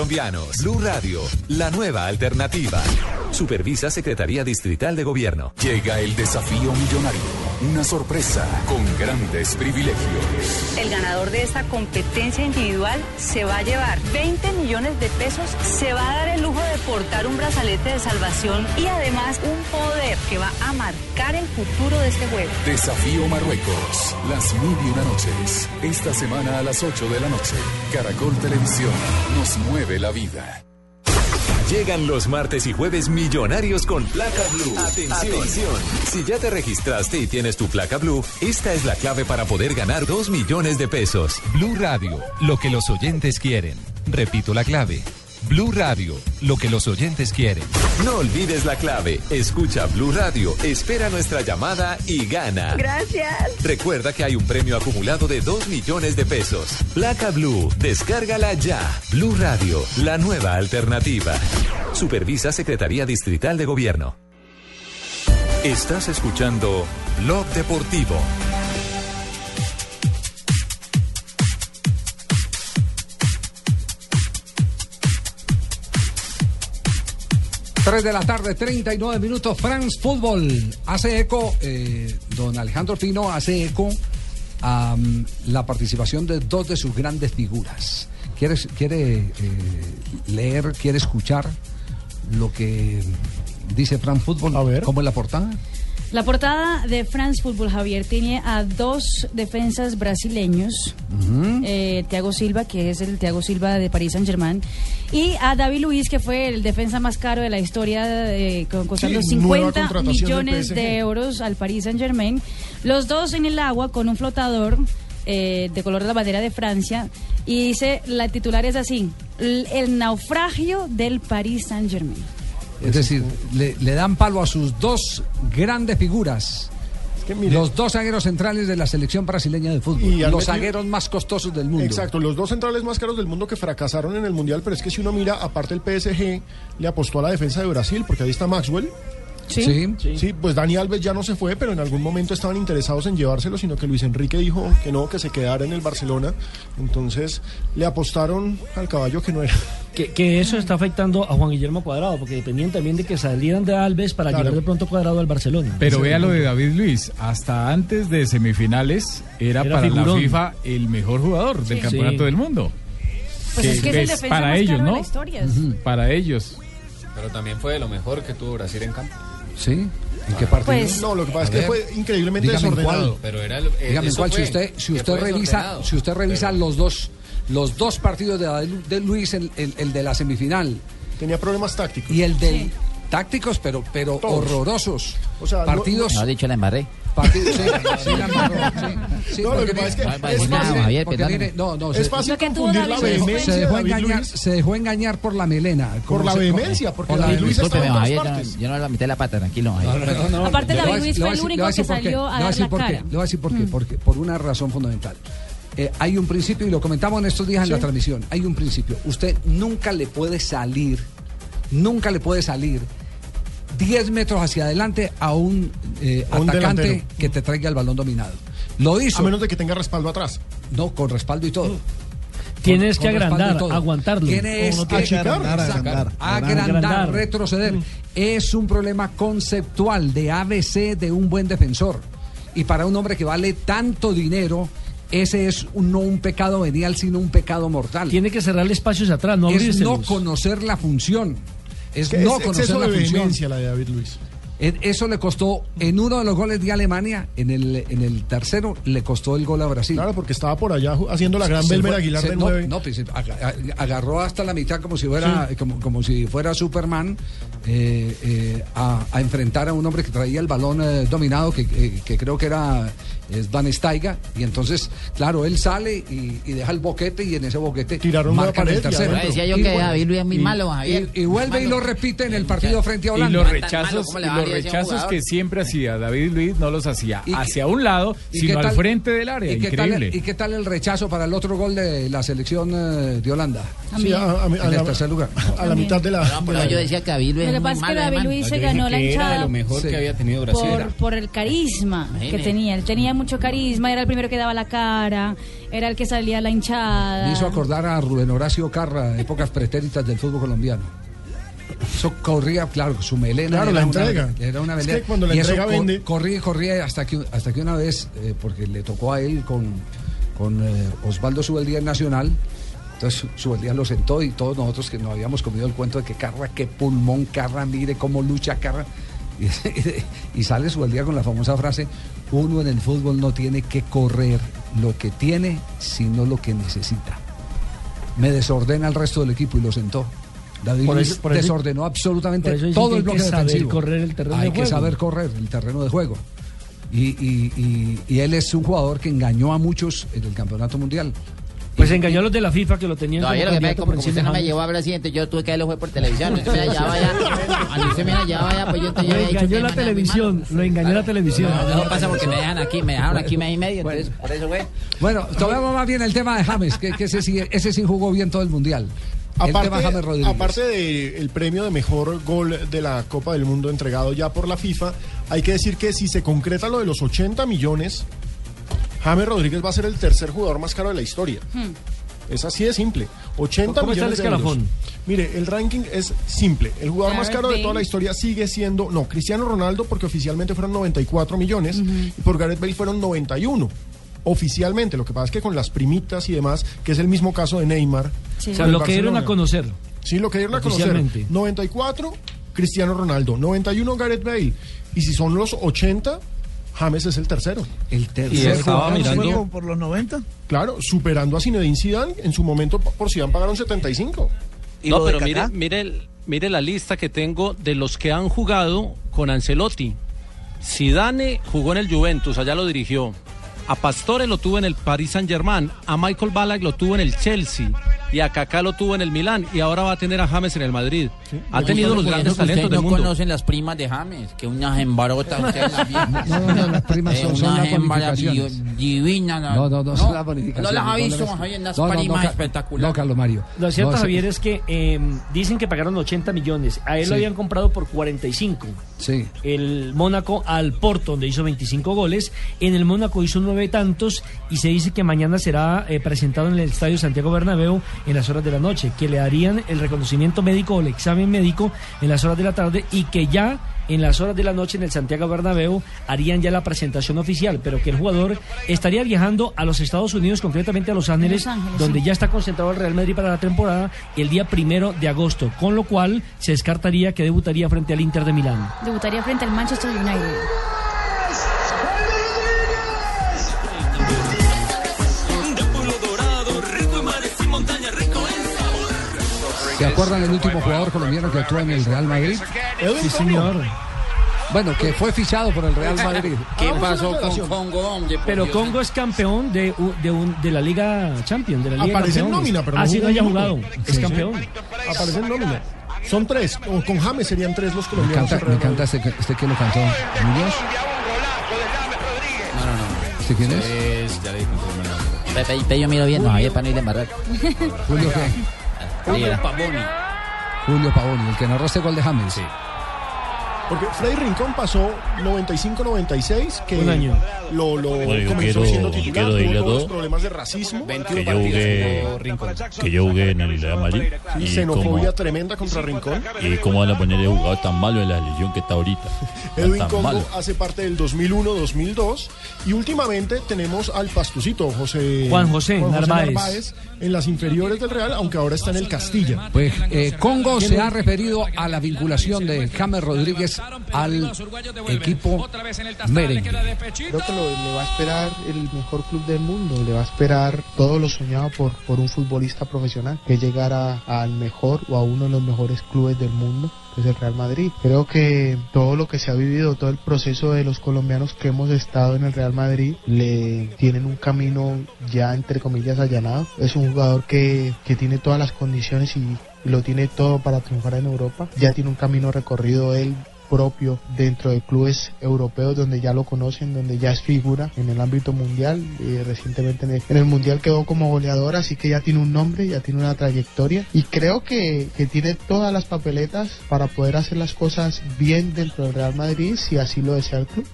colombianos. Blue Radio, la nueva alternativa. Supervisa Secretaría Distrital de Gobierno. Llega el desafío millonario. Una sorpresa con grandes privilegios. El ganador de esta competencia individual se va a llevar 20 millones de pesos, se va a dar el lujo de portar un brazalete de salvación y además un poder que va a marcar el futuro de este juego. Desafío Marruecos. Las mil y una noches. Esta semana a las 8 de la noche. Caracol Televisión nos mueve la vida. Llegan los martes y jueves millonarios con placa blue. Atención. Si ya te registraste y tienes tu placa blue, esta es la clave para poder ganar 2 millones de pesos. Blue Radio, lo que los oyentes quieren. Repito la clave. Blue Radio, lo que los oyentes quieren. No olvides la clave. Escucha Blue Radio, espera nuestra llamada y gana. Gracias. Recuerda que hay un premio acumulado de 2 millones de pesos. Placa Blue, descárgala ya. Blue Radio, la nueva alternativa. Supervisa Secretaría Distrital de Gobierno. Estás escuchando Blog Deportivo. Tres de la tarde, 39 minutos. France Fútbol hace eco, eh, don Alejandro Fino hace eco a mm, la participación de dos de sus grandes figuras. ¿Quieres, ¿Quiere eh, leer, quiere escuchar lo que dice France Fútbol? A ver. ¿Cómo es la portada? La portada de France Football, Javier, tiene a dos defensas brasileños, eh, Thiago Silva, que es el Thiago Silva de Paris Saint Germain, y a David Luiz, que fue el defensa más caro de la historia, eh, con- costando Sí, nueva 50 contratación del millones de euros al Paris Saint Germain. Los dos en el agua con un flotador eh, de color de la bandera de Francia, y dice, la titular es así, "L- el naufragio del Paris Saint Germain. Es decir, le, le dan palo a sus dos grandes figuras. los dos zagueros centrales de la selección brasileña de fútbol. Y los zagueros más costosos del mundo. Exacto, los dos centrales más caros del mundo que fracasaron en el Mundial, pero es que si uno mira, aparte el PSG le apostó a la defensa de Brasil, porque ahí está Maxwell. Sí. Sí. pues Dani Alves ya no se fue, pero en algún momento estaban interesados en llevárselo, sino que Luis Enrique dijo que no, que se quedara en el Barcelona. Entonces le apostaron al caballo que no era. Que, que eso está afectando a Juan Guillermo Cuadrado, porque dependían también de que salieran de Alves para Claro. llevar de pronto Cuadrado al Barcelona. Pero vea lo de. David Luis. Hasta antes de semifinales era, Era para la. FIFA el mejor jugador del campeonato Sí. del mundo. Pues es que es el ves, defensa para más ellos, caro de ¿no? la historia. Para ellos. Pero también fue de lo mejor que tuvo Brasil en campo. ¿Sí? ¿En qué partido? Pues- No, lo que pasa es que ver, fue increíblemente desordenado. cuál. Pero era el- eh, Dígame cuál, si usted, si usted revisa, si usted revisa los dos, los dos partidos de, de Luis, el, el- el de la semifinal Tenía problemas tácticos. y el del tácticos, pero, pero Todos. horrorosos. O sea, no- partidos. No ha dicho la embarré. Partidos sí, sí, la embarró, sí. Sí, No, lo porque que pasa es que es fácil- Javier, porque perdóname. mire, no, no, Es se- fácil que tuvo confundir la David fue- vehemencia se de dejó, David engañar, Luis. se dejó engañar por la melena. Por como la se- vehemencia, porque por la David Luis estaba en Discúlpeme, todas Javier, partes. yo no le metí la pata, tranquilo. Javier. Aparte, Le voy a David voy fue el único que salió a dar la cara. le voy a decir por qué, porque por una razón fundamental. Eh, hay un principio, y lo comentamos en estos días en la transmisión, hay un principio. Usted nunca le puede salir, nunca le puede salir 10 metros hacia adelante a un, eh, A un atacante delantero. que te traiga el balón dominado. Lo hizo. A menos de que tenga respaldo atrás. No, con respaldo y todo. Tienes Con- que con agrandar, y todo. aguantarlo. Tiene es O no que tiene- agrandar, agrandar, agrandar, agrandar. retroceder. Es un problema conceptual de ABC de un buen defensor. Y para un hombre que vale tanto dinero, ese es un- no un pecado venial, sino un pecado mortal. Tiene que cerrarle espacios atrás, no es no conocer la función. Es no es conocer la de función. la de David Luis. Eso le costó, en uno de los goles de Alemania, en el, en el tercero, le costó el gol a Brasil. Claro, porque estaba por allá haciendo la gran Belmer Aguilar se- de no, nueve. No, pues, aga- ag- agarró hasta la mitad como si fuera, como, como si fuera Superman eh, eh, a, a enfrentar a un hombre que traía el balón eh, dominado, que, que creo que era eh, Van Steiga, y entonces, claro, él sale y, y deja el boquete y en ese boquete Tiraron una marcan el pared y tercero. Decía yo Y que vuelve- David Luis es muy y- malo, Javier. Y, y vuelve y lo repite en el partido frente a Y Holanda. los rechazos, ¿cómo le y los a ese rechazos que siempre hacía David Luis no los hacía ¿Y qué- hacia un lado, ¿Y sino al tal- frente del área. ¿y qué, tal, Increíble. ¿Y qué tal el rechazo para el otro gol de la selección eh, de Holanda? Sí, a, a- a en el la, tercer lugar. a la mitad de la. No, pero yo decía que David Luis Lo es que muy pasa es que malo, David hermano. Luis se Yo ganó dije la que era de lo mejor que había tenido Brasil. por, el carisma que tenía. Él tenía mucho carisma, era el primero que daba la cara, era el que salía a la hinchada. Me hizo acordar a Rubén Horacio Carra, épocas pretéritas del fútbol colombiano. Eso corría, claro, su melena. Claro, era la una- entrega. era una Es melena. que cuando la y eso entrega cor- vende- Corría y corría hasta que, hasta que una vez, eh, porque le tocó a él con, con eh, Osvaldo Subeldía en Nacional. Entonces Subeldía lo sentó y todos nosotros que nos habíamos comido el cuento de que Carra, qué pulmón, Carra, mire cómo lucha Carra. Y, y sale Subeldía con la famosa frase, uno en el fútbol no tiene que correr lo que tiene, sino lo que necesita me desordena el resto del equipo y lo sentó. David Por Luis eso- por eso- desordenó absolutamente por todo el bloque que saber defensivo. correr el terreno hay de que juego. saber correr el terreno de juego. Y, y- y- y él es un jugador que engañó a muchos en el campeonato mundial. Pues engañó a los de la FIFA que lo tenían Todavía como lo que que como usted de no me llevó a Brasil, entonces yo tuve que verlo fue por televisión. Usted me la llevaba ya. Cuando usted me la llevaba ya, pues yo te Lo engañó la televisión, lo engañó en la televisión. No, no pasa porque me dejan aquí, me dejaron aquí mes y medio, entonces por eso fue. Bueno, tomemos más bien el tema de James, que, que ese, sí, ese sí jugó bien todo el mundial. el tema de James Aparte, Rodríguez. aparte del premio de mejor gol de la Copa del Mundo entregado ya por la FIFA, hay que decir que si se concreta lo de los 80 millones, James Rodríguez va a ser el tercer jugador más caro de la historia. Hmm. Es así de simple. 80 ¿Cómo está el millones de? Mire, el ranking es simple. El jugador más caro de toda la historia sigue siendo, no, Cristiano Ronaldo, porque oficialmente fueron 94 millones, y por Gareth Bale fueron 91. Oficialmente, lo que pasa es que con las primitas y demás, que es el mismo caso de Neymar. Sí. O sea, lo que dieron a conocer. Sí, lo que dieron a conocer. Oficialmente. 94, Cristiano Ronaldo. 91, Gareth Bale. Y si son los 80, James es el tercero. El Y tercer estaba jugador. mirando- ¿Juego por los 90? Claro, superando a Zinedine Zidane. En su momento, por Zidane pagaron 75. ¿Y no, pero mire, mire, mire la lista que tengo de los que han jugado con Ancelotti. Zidane jugó en el Juventus, allá lo dirigió. A Pastore lo tuvo en el Paris Saint Germain, a Michael Ballack lo tuvo en el Chelsea y a Kaká lo tuvo en el Milán y ahora va a tener a James en el Madrid. Ha tenido los grandes talentos del no mundo. conocen las primas de James, que unas embarotas ustedes las. No, no, no, las primas Eh, son, son unas las bonificaciones. divinas. No, no, no, son las bonificaciones. No las ha visto, las- Javier, unas no, no, no, primas espectaculares. No, Carlos Mario. Lo cierto, Javier, es que eh, dicen que pagaron 80 millones. A él Sí. lo habían comprado por 45. Sí. El Mónaco al Porto, donde hizo 25 goles. En el Mónaco hizo nueve tantos y se dice que mañana será eh, presentado en el Estadio Santiago Bernabéu en las horas de la noche, que le harían el reconocimiento médico o el examen médico en las horas de la tarde y que ya en las horas de la noche en el Santiago Bernabéu harían ya la presentación oficial, pero que el jugador estaría viajando a los Estados Unidos, concretamente a Los Ángeles, Los Ángeles, donde sí. ya está concentrado el Real Madrid para la temporada el día primero de agosto, con lo cual se descartaría que debutaría frente al Inter de Milán. Debutaría frente al Manchester United. ¿Se acuerdan del último jugador colombiano que actuó en el Real Madrid? Sí, señor. Bueno, que fue fichado por el Real Madrid. ¿Qué pasó con Congo, hombre? Pero Congo es campeón de, de, un- de la Liga Champions, de la Liga Aparece en nómina, pero no Así no haya jugado, es Sí. campeón. Aparece en nómina. Son tres. O con James serían tres los Me colombianos. encanta, me encanta este, este que lo cantó. ¿Muñoz? No, no, no. ¿Este quién es? Es, ya le dije cómo me Pepe, Pepe, yo miro bien, no, ahí es para no ir de embarrar. Julio qué? Julio Pavoni. Julio Pavoni, el que narró este gol de James. Porque Freddy Rincón pasó 95-96, que Un año. lo, lo Bueno, yo comenzó quiero- siendo titular, quiero tuvo todos problemas de racismo. que yo jugué que yo jugué en el Real Madrid Sí, y xenofobia cómo, tremenda contra Rincón. y cómo van a poner el jugador tan malo en la selección que está ahorita Edwin Congo malo hace parte del 2001-2002 y últimamente tenemos al pastucito José Juan José Narváez. En las inferiores del Real, aunque ahora está en el Castilla. Pues eh, Congo se ha referido a la vinculación de James Rodríguez al equipo merengue. Creo que lo, le va a esperar el mejor club del mundo, le va a esperar todo lo soñado por, por un futbolista profesional, que es llegar a- al mejor o a uno de los mejores clubes del mundo, que es el Real Madrid. Creo que todo lo que se ha vivido, todo el proceso de los colombianos que hemos estado en el Real Madrid, le tienen un camino ya entre comillas allanado. Es un jugador que, que tiene todas las condiciones y lo tiene todo para triunfar en Europa. Ya tiene un camino recorrido él propio dentro de clubes europeos donde ya lo conocen, donde ya es figura en el ámbito mundial. Recientemente en el, en el mundial quedó como goleador, así que ya tiene un nombre, ya tiene una trayectoria y creo que, que tiene todas las papeletas para poder hacer las cosas bien dentro del Real Madrid si así lo desea el club.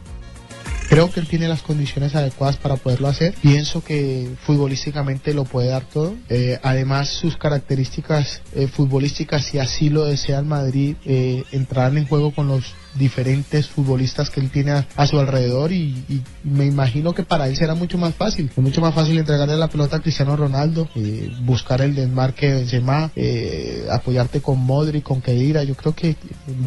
Creo que él tiene las condiciones adecuadas para poderlo hacer. Pienso que futbolísticamente lo puede dar todo. Eh, además, sus características eh, futbolísticas, si así lo desea el Madrid, eh, entrarán en juego con los diferentes futbolistas que él tiene a, a su alrededor y, y me imagino que para él será mucho más fácil. Es mucho más fácil entregarle la pelota a Cristiano Ronaldo, eh, buscar el desmarque de Benzema, eh, apoyarte con Modric, con Kedira. Yo creo que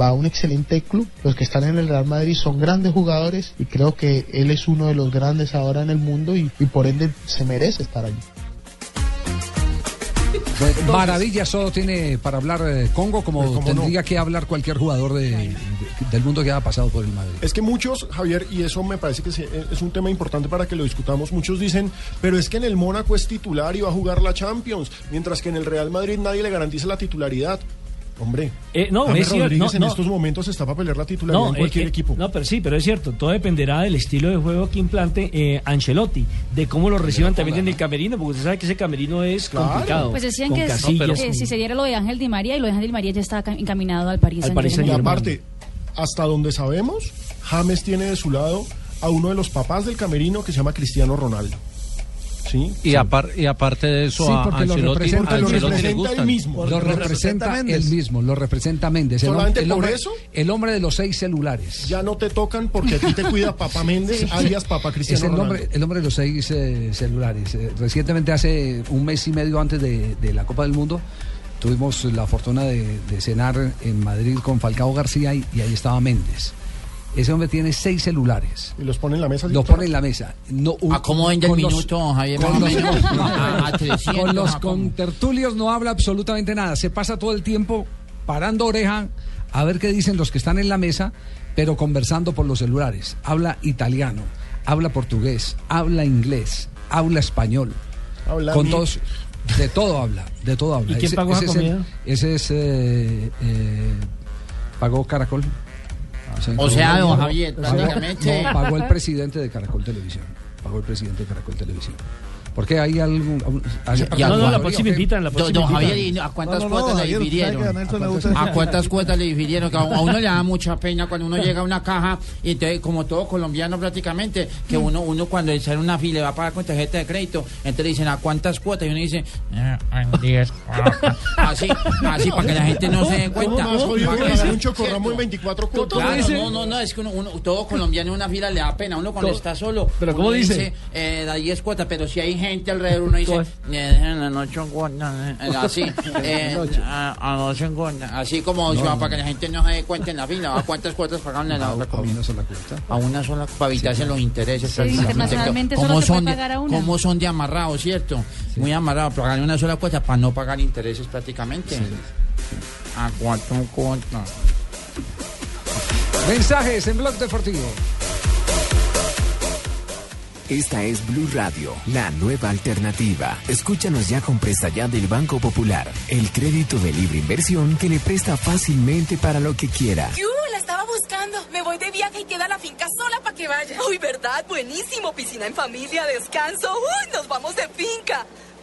va a un excelente club. Los que están en el Real Madrid son grandes jugadores y creo que él es uno de los grandes ahora en el mundo y, y por ende se merece estar allí. Maravillas solo tiene para hablar eh, Congo como Pues, ¿cómo tendría que hablar cualquier jugador de- del mundo que haya pasado por el Madrid. Es que muchos, Javier, y eso me parece que se- es un tema importante para que lo discutamos, muchos dicen, pero es que en el Mónaco es titular y va a jugar la Champions, mientras que en el Real Madrid nadie le garantiza la titularidad. Hombre, Eh, no, James es cierto, Rodríguez no, en no. estos momentos está para pelear la titularidad en eh, cualquier eh, equipo. No, pero sí, pero es cierto, todo dependerá del estilo de juego que implante eh, Ancelotti, de cómo lo reciban también en el camerino, porque usted sabe que ese camerino es complicado. Pues decían que, casillas, que con- si se diera lo de Ángel Di María y lo de Ángel Di María ya está ca- encaminado al París Al Paris Y aparte, hasta donde sabemos, James tiene de su lado a uno de los papás del camerino que se llama Cristiano Ronaldo. ¿Sí? Y, apar- y aparte de eso, Sí, a porque lo representa- a lo Ancelotti representa él mismo. Lo representa él mismo, lo representa Méndez. El, hom- ¿Solamente el por hombre, eso? el hombre de los seis celulares. Ya no te tocan porque a ti te cuida Papá Méndez, alias Papá Es Cristiano el Ronaldo. hombre, el hombre de los seis eh, celulares. Eh, recientemente, hace un mes y medio antes de, de la Copa del Mundo, tuvimos la fortuna de, de cenar en Madrid con Falcao García y, y ahí estaba Méndez. Ese hombre tiene seis celulares. Y los pone en la mesa. Los pone en la mesa. No, un- ¿A cómo vende el con los- minuto, Javier? con o los- menos. A- a 300, con los contertulios no habla absolutamente nada. Se pasa todo el tiempo parando oreja a ver qué dicen los que están en la mesa, pero conversando por los celulares. Habla italiano, habla portugués, habla inglés, habla español. Habla con todos, de todo habla, de todo habla. ¿Y quién pagó esa es el- comida? ese es eh, eh, pagó Caracol. se O sea, don Javier, pagó- prácticamente- no, pagó el presidente de Caracol Televisión. Pagó el presidente de Caracol Televisión. Porque hay algún. hace parte no, no, la próxima invitan, la próxima Don invitan. Javier, ¿y ¿a cuántas No, no, no, cuotas Javier, a Nelson le gusta- ¿A cuántas cuotas le difirieron? Que a, a uno le da mucha pena cuando uno llega a una caja y entonces, como todo colombiano prácticamente, que uno uno cuando sale una fila va a pagar con tarjeta de crédito, entonces le dicen ¿a cuántas cuotas? Y uno dice, "Eh, en 10 cuotas". Así, así, para que la gente no se dé cuenta. ¿Cómo más jodido Para que que- pagar un chocorramo en 24 cuotas? Claro, no, no, no, es que uno, uno- todo colombiano en una fila le da pena. Uno cuando ¿Cómo? está solo. ¿Pero uno cómo dice? eh, da 10 cuotas, pero si hay gente alrededor, uno dice, dejen las ocho cuotas. eh, Así, eh, a, a ocho cuotas. Así como No, si va, no. para que la gente no se dé cuenta en la fila. ¿A cuántas cuotas pagaron en la otra A una sola cuota. A una sola, para evitarse los intereses. Internacionalmente ¿Cómo solo se puede son de- pagar a una. ¿Cómo son de amarrados, cierto? Muy amarrados, pagar una sola cuota para no pagar intereses prácticamente. A cuatro cuotas. Mensajes en Blog Deportivo. Esta es Blue Radio, la nueva alternativa. Escúchanos ya con presta ya del Banco Popular, el crédito de libre inversión que le presta fácilmente para lo que quiera. ¡Yu! La estaba buscando. Me voy de viaje y queda la finca sola para que vaya. Uy, ¿verdad? Buenísimo. Piscina en familia, descanso. Uy, nos vamos de finca.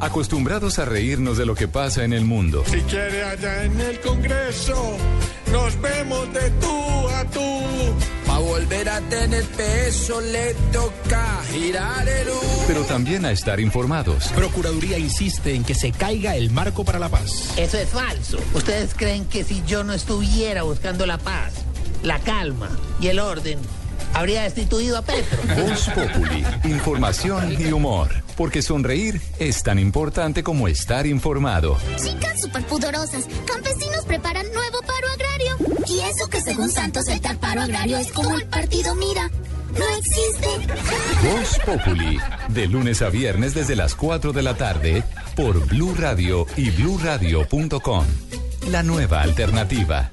Acostumbrados a reírnos de lo que pasa en el mundo. Si quiere allá en el Congreso, nos vemos de tú a tú. Pa' volver a tener peso le toca girar el U. Pero también a estar informados. Procuraduría insiste en que se caiga el marco para la paz. Eso es falso. ¿Ustedes creen que si yo no estuviera buscando la paz, la calma y el orden, habría destituido a Petro? Voz Populi, información y humor. Porque sonreír es tan importante como estar informado. Chicas superpoderosas, campesinos preparan nuevo paro agrario. Y eso que según Santos el tal paro agrario es como el partido Mira. No existe. Voz Populi, de lunes a viernes desde las 4 de la tarde por Blue Radio y bluradio.com. La nueva alternativa.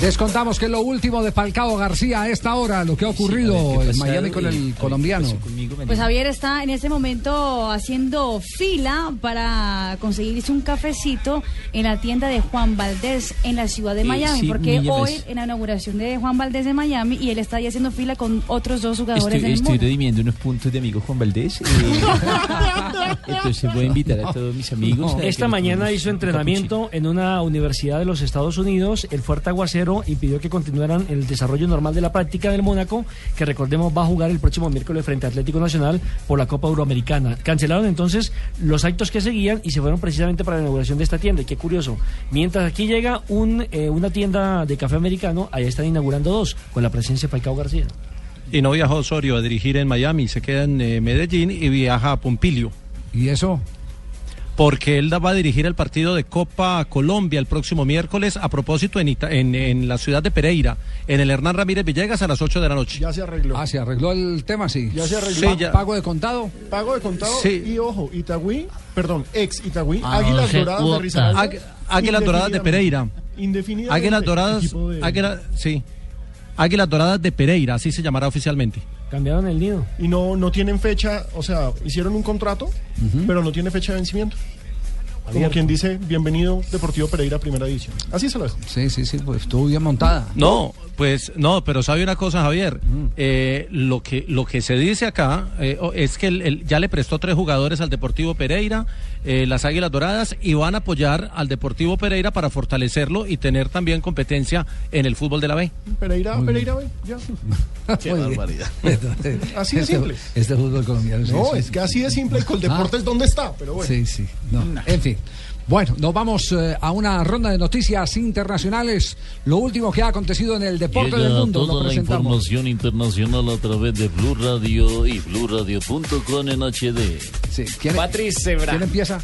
Descontamos que lo último de Falcao García a esta hora, lo que ha ocurrido en Miami con el colombiano. Pues Javier está en este momento haciendo fila para conseguirse un cafecito en la tienda de Juan Valdés en la ciudad de Eh, Miami, sí, porque hoy llamés. en la inauguración de Juan Valdés de Miami y él está ahí haciendo fila con otros dos jugadores Estoy, del estoy mundo. redimiendo unos puntos de amigo Juan Valdés. eh, entonces voy a invitar a todos mis amigos. que Esta mañana hizo un entrenamiento en una universidad de los Estados Unidos. El fuerte aguacero impidió que continuaran el desarrollo normal de la práctica del Mónaco, que recordemos va a jugar el próximo miércoles frente a Atlético Nacional por la Copa Euroamericana. Cancelaron entonces los actos que seguían y se fueron precisamente para la inauguración de esta tienda. Y qué curioso, mientras aquí llega un, eh, una tienda de café americano, allá están inaugurando dos, con la presencia de Falcao García. Y no viajó Osorio a dirigir en Miami, se queda en eh, Medellín y viaja a Pompilio. ¿Y eso? Porque él va a dirigir el partido de Copa Colombia el próximo miércoles, a propósito en, Ita- en, en la ciudad de Pereira, en el Hernán Ramírez Villegas a las 8 de la noche. Ya se arregló. Ah, se arregló el tema, sí. Ya se arregló. Ya. ¿Pago de contado? Pago de contado Sí. y ojo, Itagüí, perdón, ex Itagüí, Ah, Águilas no sé, Doradas de cuota. Águ- Águilas Doradas de Pereira. Indefinidamente. Águilas Doradas, de- Águila- sí. Águilas Doradas de Pereira, así se llamará oficialmente. Cambiaron el nido. Y no, no tienen fecha, o sea, hicieron un contrato, pero no tiene fecha de vencimiento. Como quien dice, bienvenido Deportivo Pereira Primera División. Así se lo dejo. Sí, sí, sí, pues estuvo bien montada. No, Pues no, pero sabe una cosa, Javier. Eh, lo que lo que se dice acá eh, es que el- el- ya le prestó tres jugadores al Deportivo Pereira, eh, las Águilas Doradas, y van a apoyar al Deportivo Pereira para fortalecerlo y tener también competencia en el fútbol de la B. Pereira, Muy Pereira, ve, ya. Qué barbaridad. Así de Este- simple. Este fútbol colombiano. No, sí, es sí. que así de simple. Con deportes, ¿dónde está? Pero bueno. Sí, sí. No. En fin. Bueno, nos vamos eh, a una ronda de noticias internacionales. Lo último que ha acontecido en el deporte Llega del mundo. Lo toda la presentamos. información internacional a través de Blue Radio y BlueRadio.com en HD. Sí, ¿quién. ¿Quién empieza?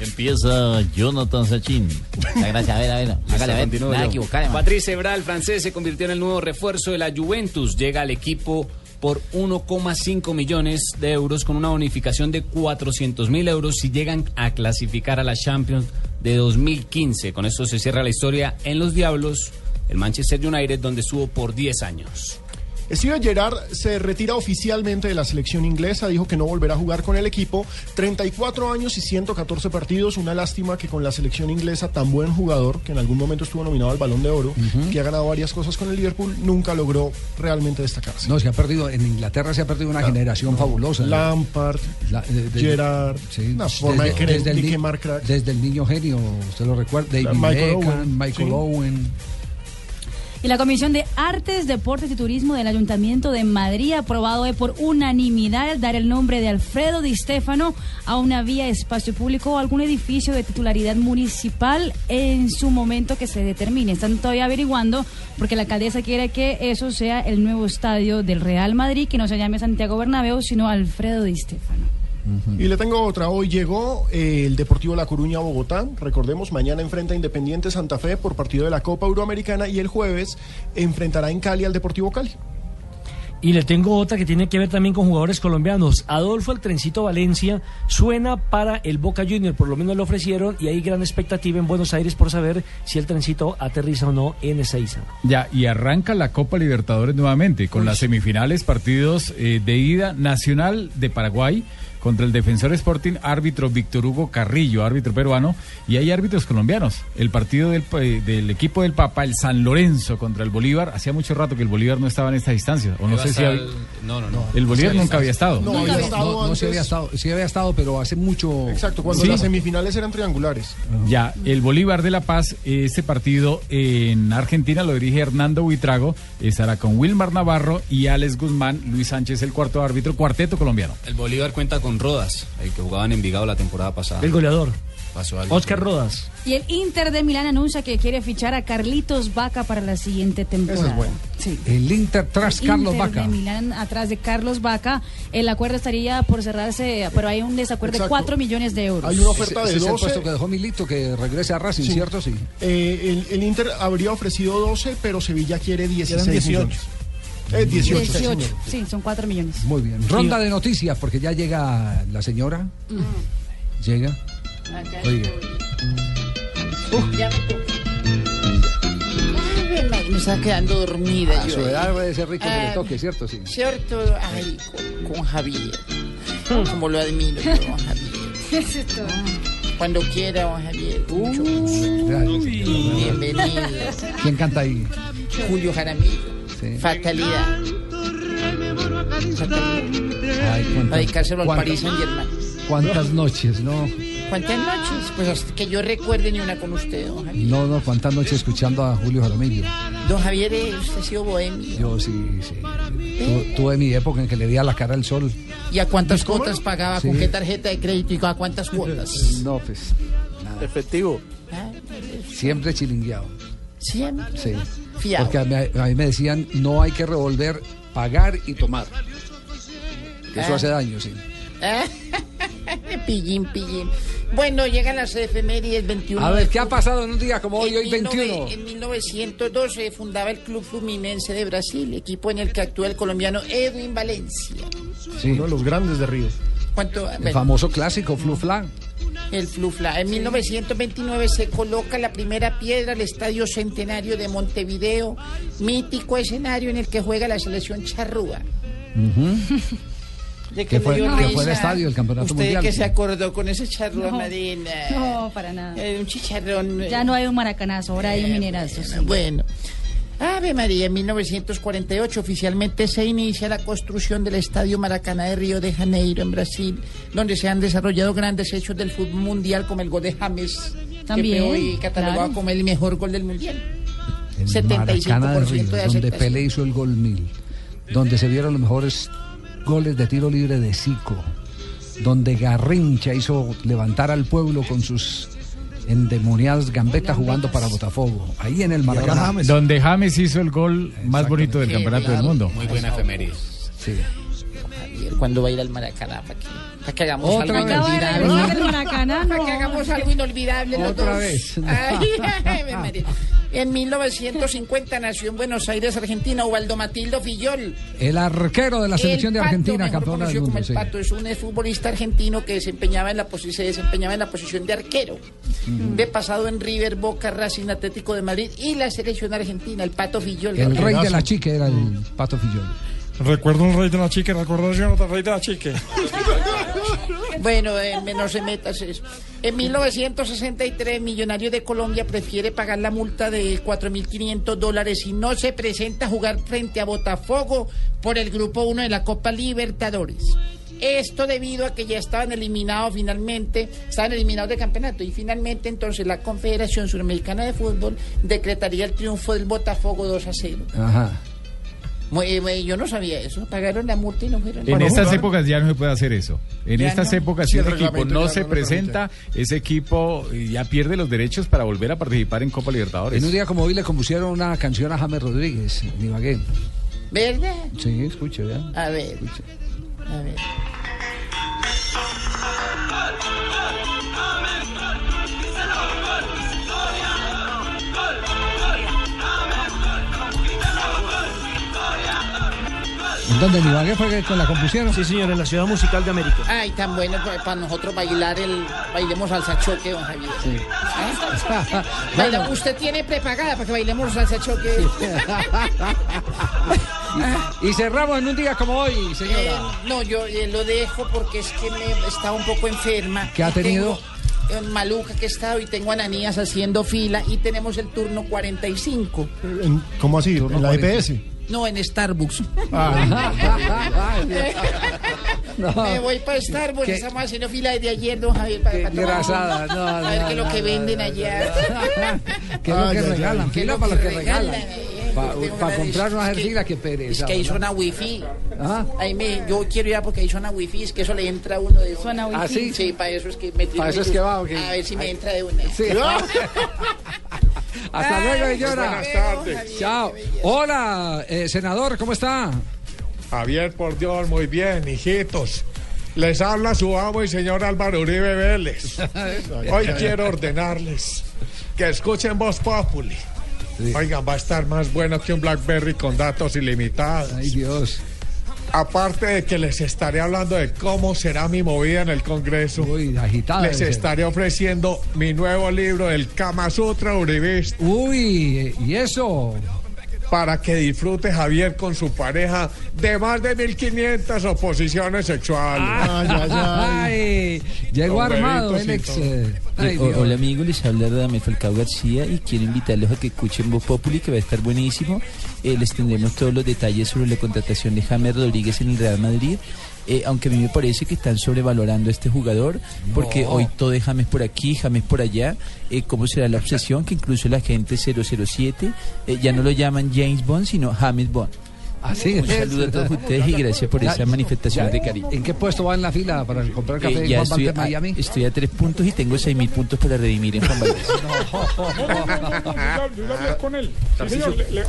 Empieza Jonathan Sachin. gracias, a ver, a ver. Hágale, a ver. Nada equivocar. Patrice Ebra, el francés, se convirtió en el nuevo refuerzo de la Juventus. Llega al equipo por 1,5 millones de euros con una bonificación de 400 mil euros si llegan a clasificar a la Champions de 2015. Con esto se cierra la historia en los Diablos, el Manchester United, donde estuvo por 10 años. Steven Gerrard se retira oficialmente de la selección inglesa, dijo que no volverá a jugar con el equipo. 34 años y 114 partidos, una lástima que con la selección inglesa, tan buen jugador, que en algún momento estuvo nominado al Balón de Oro, que ha ganado varias cosas con el Liverpool, nunca logró realmente destacarse. No, se ha perdido, en Inglaterra se ha perdido una generación fabulosa. ¿no? Lampard, La- de- de- Gerrard, sí, una forma de querer desde, el, ni desde el niño genio, usted lo recuerda, David Michael Beckham, Owen, Michael sí. Owen. Y la Comisión de Artes, Deportes y Turismo del Ayuntamiento de Madrid ha aprobado por unanimidad dar el nombre de Alfredo Di Stefano a una vía, espacio público o algún edificio de titularidad municipal en su momento que se determine. Están todavía averiguando porque la alcaldesa quiere que eso sea el nuevo estadio del Real Madrid, que no se llame Santiago Bernabéu, sino Alfredo Di Stefano. Y le tengo otra. Hoy llegó eh, el Deportivo La Coruña a Bogotá. Recordemos, mañana enfrenta a Independiente Santa Fe por partido de la Copa Euroamericana y el jueves enfrentará en Cali al Deportivo Cali. Y le tengo otra que tiene que ver también con jugadores colombianos. Adolfo el Trencito Valencia suena para el Boca Junior, por lo menos lo ofrecieron y hay gran expectativa en Buenos Aires por saber si el Trencito aterriza o no en Ezeiza. Ya, y arranca la Copa Libertadores nuevamente con las semifinales, partidos eh, de ida nacional de Paraguay contra el defensor Sporting, árbitro Víctor Hugo Carrillo, árbitro peruano, y hay árbitros colombianos. El partido del, eh, del equipo del Papa, el San Lorenzo contra el Bolívar, hacía mucho rato que el Bolívar no estaba en esta distancia, o no sé si... estar- hab- No, no, no. El Bolívar nunca había estado. No, había estado no, no antes. sí había estado, sí había estado, pero hace mucho. Exacto, cuando Sí. las semifinales eran triangulares. Ya, el Bolívar de La Paz, este partido en Argentina lo dirige Hernando Buitrago, estará con Wilmar Navarro y Alex Guzmán, Luis Sánchez el cuarto árbitro, cuarteto colombiano. El Bolívar cuenta con Rodas, el que jugaba en Envigado la temporada pasada. El goleador. Pasó algo. Oscar Rodas. Y el Inter de Milán anuncia que quiere fichar a Carlitos Vaca para la siguiente temporada. bueno. Sí. El Inter tras Carlos Inter Vaca. de Milán atrás de Carlos Vaca. El acuerdo estaría por cerrarse, pero hay un desacuerdo de Exacto. 4 millones de euros. Hay una oferta Ese de es el 12. puesto que dejó Milito, que regrese a Racing, Sí. ¿cierto? Sí. Eh, el, el Inter habría ofrecido 12, pero Sevilla quiere 16 18. millones. Eh, 18. 18. señor. Sí, son 4 millones. Muy bien. Ronda de noticias, porque ya llega la señora. Llega. Oiga. Ya me toca. Ave María, me estaba quedando dormida. A yo su edad puede ser rico que le Ah, toque, ¿cierto? Sí. Cierto, ay, con, con Javier. Como lo admiro yo, don Javier. Cuando quiera, don Javier. mucho gusto. Bienvenido. ¿Quién canta ahí? Julio Jaramillo. Sí. Fatalidad. Fatalidad. Ay, Para dedicárselo al Paris Saint Germain. cuántas noches, ¿no? ¿Cuántas noches? Pues hasta que yo recuerde ni una con usted, don Javier. No, no, cuántas noches escuchando a Julio Jaramillo. Don Javier, eh, usted ha sido bohemio. Yo sí, sí. Tu- tuve mi época en que le di a la cara al sol. ¿Y a cuántas cuotas pagaba? ¿Con qué tarjeta de crédito y a cuántas cuotas? No, pues, Efectivo. Ah, siempre chilingueado. Siempre. Sí. Fiado. Porque a mí, a mí me decían, no hay que revolver, pagar y tomar. Que eso Ah. hace daño, sí. Ah, pillín, pillín. Bueno, llegan las efemérides 21. A ver, ¿qué ha pasado en un día como hoy, En hoy 21? 19- En 1912 fundaba el Club Fluminense de Brasil, equipo en el que actúa el colombiano Edwin Valencia. Sí. Uno de los grandes de Río. ¿Cuánto? El Bueno, famoso clásico, Flu Flan. El Flufla. En 1929 se coloca la primera piedra al Estadio Centenario de Montevideo, mítico escenario en el que juega la selección charrúa. ¿De Que fue- que el estadio del Campeonato ¿Usted Mundial. que se acordó con ese charrúa, No. Marina? No, para nada. Eh, un chicharrón. eh, Ya no hay un maracanazo, ahora hay un minerazo. sí. Bueno, Ave María, en 1948 oficialmente se inicia la construcción del Estadio Maracaná de Río de Janeiro, en Brasil, donde se han desarrollado grandes hechos del fútbol mundial, como el gol de James, También, que fue hoy catalogado claro. como el mejor gol del mundial. El 75% Maracaná de Río, de donde. Pelé hizo el gol mil, donde se vieron los mejores goles de tiro libre de Zico, donde Garrincha hizo levantar al pueblo con sus endemoniadas gambetas jugando para Botafogo, ahí en el Maracaná. Donde James hizo el gol más bonito del campeonato del mundo. Muy buena efemérides. Sí. Javier, ¿Cuándo va a ir al Maracaná? ¿Para que, para que hagamos Otra algo inolvidable? El Maracaná Para no. que hagamos algo inolvidable los Otra dos. vez. Ay. En 1950 nació en Buenos Aires, Argentina, Ubaldo Matildo Fillol. El arquero de la selección El de Argentina, campeona del conocido como mundo. el sí. Pato, es un futbolista argentino que desempeñaba en la se desempeñaba en la posición de arquero. De pasado en River, Boca, Racing Atlético de Madrid y la selección argentina, el Pato Fillol. El rey de la chica era el Pato Fillol. Recuerdo un rey de la chique, recordación del rey de la chique. Bueno, eh, no se metas eso. En 1963, Millonario de Colombia prefiere pagar la multa de 4.500 dólares y no se presenta a jugar frente a Botafogo por el Grupo 1 de la Copa Libertadores. Esto debido a que ya estaban eliminados finalmente, estaban eliminados del campeonato y finalmente entonces la Confederación Suramericana de Fútbol decretaría el triunfo del Botafogo 2 a 0. Ajá. Muy- eh, muy- yo no sabía eso, pagaron la multa y no fueron. En estas épocas ya no se puede hacer eso. En Ya estas no. épocas, Sí, si el un equipo no ya se no lo permite. presenta, ese equipo eh, ya pierde los derechos para volver a participar en Copa Libertadores. En un día como hoy le compusieron una canción a James Rodríguez, en Ibagué. ¿Verdad? Sí, escuche, vean. A ver. A ver. Dónde? ¿En Ibagué fue que con la compusieron? Sí, señor, en la ciudad musical de América. Ay, tan bueno pues, para nosotros bailar el. Bailemos salsa choque, don Javier. ¿Ah? Baila- usted tiene prepagada para que bailemos salsa choque. Y cerramos en un día como hoy, señora. Eh, no, yo eh, lo dejo porque es que me estaba un poco enferma. ¿Qué ha tenido? tengo, eh, maluca que he estado y tengo ananías haciendo fila y tenemos el turno 45. En- ¿Cómo así? ¿En la EPS? No, en Starbucks. Ah. No. Me voy para Starbucks, estamos haciendo fila desde ayer, don Javier. Para, para no, A ver no, qué es lo que no, venden no. allá. ¿Qué es lo que ay, regalan? ay. ¿Qué es Fila lo para lo que regalan? regalan. Para comprar de- una que- fila, qué pereza. Es que ahí suena wifi. Ah. Ahí me, yo quiero ir a porque ahí suena wifi, es que eso le entra a uno de. Suena wifi. ¿Ah, sí? Sí, para eso es que me ¿Para eso es que va, o qué? A ver si me entra de una. Sí. Hasta luego, Ay, señora. buenas tardes. Chao. Hola, eh, senador, ¿cómo está? Javier, por Dios, muy bien, hijitos. Les habla su amo y señor Álvaro Uribe Vélez. Hoy quiero ordenarles que escuchen Voz Populi. Oigan, va a estar más bueno que un Blackberry con datos ilimitados. Ay, Dios. Aparte de que les estaré hablando de cómo será mi movida en el Congreso, Uy, agitada. les estaré ofreciendo mi nuevo libro, El Kama Sutra Uribista. Uy, ¿y eso? para que disfrute Javier con su pareja de más de 1500 oposiciones sexuales. Ay, ay, ay. Llegó armado el ex. eh, ay, o- Dios. hola amigos, les habla Radamel Falcao García y quiero invitarlos a que escuchen Voz Populi que va a estar buenísimo. Eh, les tendremos todos los detalles sobre la contratación de James Rodríguez en el Real Madrid. Eh, aunque a mí me parece que están sobrevalorando a este jugador porque No. hoy todo es James por aquí, James por allá. Eh, ¿Cómo será la obsesión? Que incluso la gente 007 eh, ya no lo llaman James Bond, sino James Bond. Así Un es. saludo a todos ustedes y gracias por Ya- esa manifestación ya- de cariño. ¿En qué puesto va en la fila para comprar café Eh, en ya Juan estoy a, Miami? estoy a tres puntos y tengo seis mil puntos para redimir en Juan Valdez. Sí.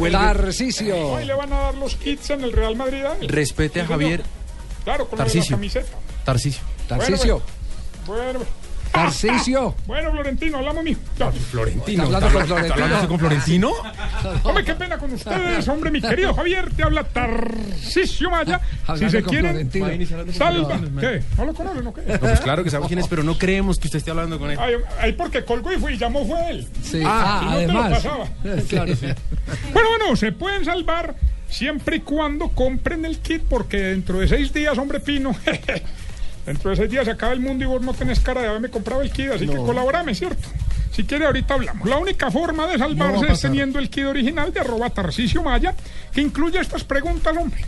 Tarcisio. Hoy le van a dar los kits en el Real Madrid. Respete a Sí. Javier Claro, con la Tarcisio. camiseta. Tarcisio. Tarcisio. Bueno, Tarcisio. bueno, Florentino, hablamos mío. Florentino. ¿Está hablando con Florentino? hablando con Florentino? Hombre, qué pena con ustedes, hombre, mi querido Javier, te habla Tarcisio Maya. Si se quieren, Florentino. salva. ¿Qué? ¿No lo conocen o qué? No, pues claro que sabemos quién es, pero no creemos que usted esté hablando con él. Ay, ay, porque colgó y fue y llamó fue él. Sí. Ah, Ah, si no te lo además. pasaba. Claro, sí. Bueno, bueno, se pueden salvar siempre y cuando compren el kit, porque dentro de seis días, hombre pino, dentro de seis días se acaba el mundo y vos no tenés cara de haberme comprado el kit, así que colaborame, ¿cierto? Si quiere, ahorita hablamos. La única forma de salvarse es teniendo el kit original de arroba Tarcisio Maya, que incluye estas preguntas, hombre.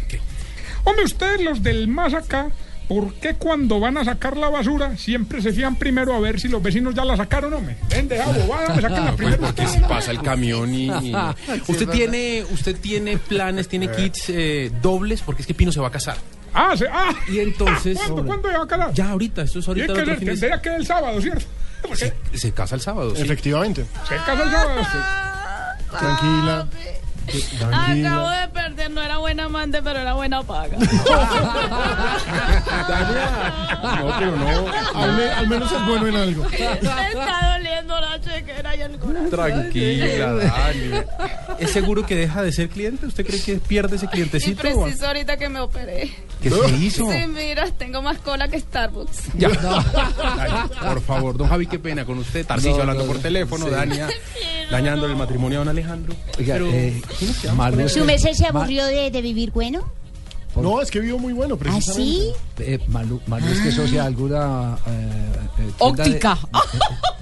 Hombre, ustedes los del más acá, ¿por qué cuando van a sacar la basura siempre se fían primero a ver si los vecinos ya la sacaron, hombre? Ven, deja bobada, me saquen la Pues primera. porque si pasa el camión y... usted tiene usted tiene planes, tiene kits eh, dobles porque es que Pino se va a casar. Ah, se- ah. Y entonces... ¿Cuándo, ¿Cuándo va a quedar? Ya ahorita, esto es ahorita. Tiene el que de- tendría que el sábado, ¿cierto? se, se casa el sábado. sí. Efectivamente. Se casa el sábado. Tranquila. Acabo Tranquila. de perder, no era buena amante, pero era buena paga. No, pero no. Al, me- al menos es bueno en algo. Doliendo la chequera y el corazón. Tranquila, Dani. ¿Es seguro que deja de ser cliente? ¿Usted cree que pierde ese Y clientecito? preciso ahorita que me operé. ¿Qué se hizo? Sí, mira, tengo más cola que Starbucks. Ya. Ay, por favor, don Javi, qué pena con usted. Tarcisio No, hablando no, por no. teléfono, Sí. Dania dañándole el matrimonio a don Alejandro. Oiga, Pero, eh, ¿qué nos quedamos Malu- con eso? ¿Su merced se aburrió de, de vivir bueno? No, es que vivo muy bueno, ¿Ah, precisamente. sí? Eh, Malu, Malu es que socia alguna eh, eh, tienda Óptica.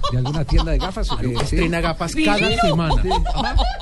De, de alguna tienda de gafas. eh, sí. Estrena gafas Divino. cada semana. Sí.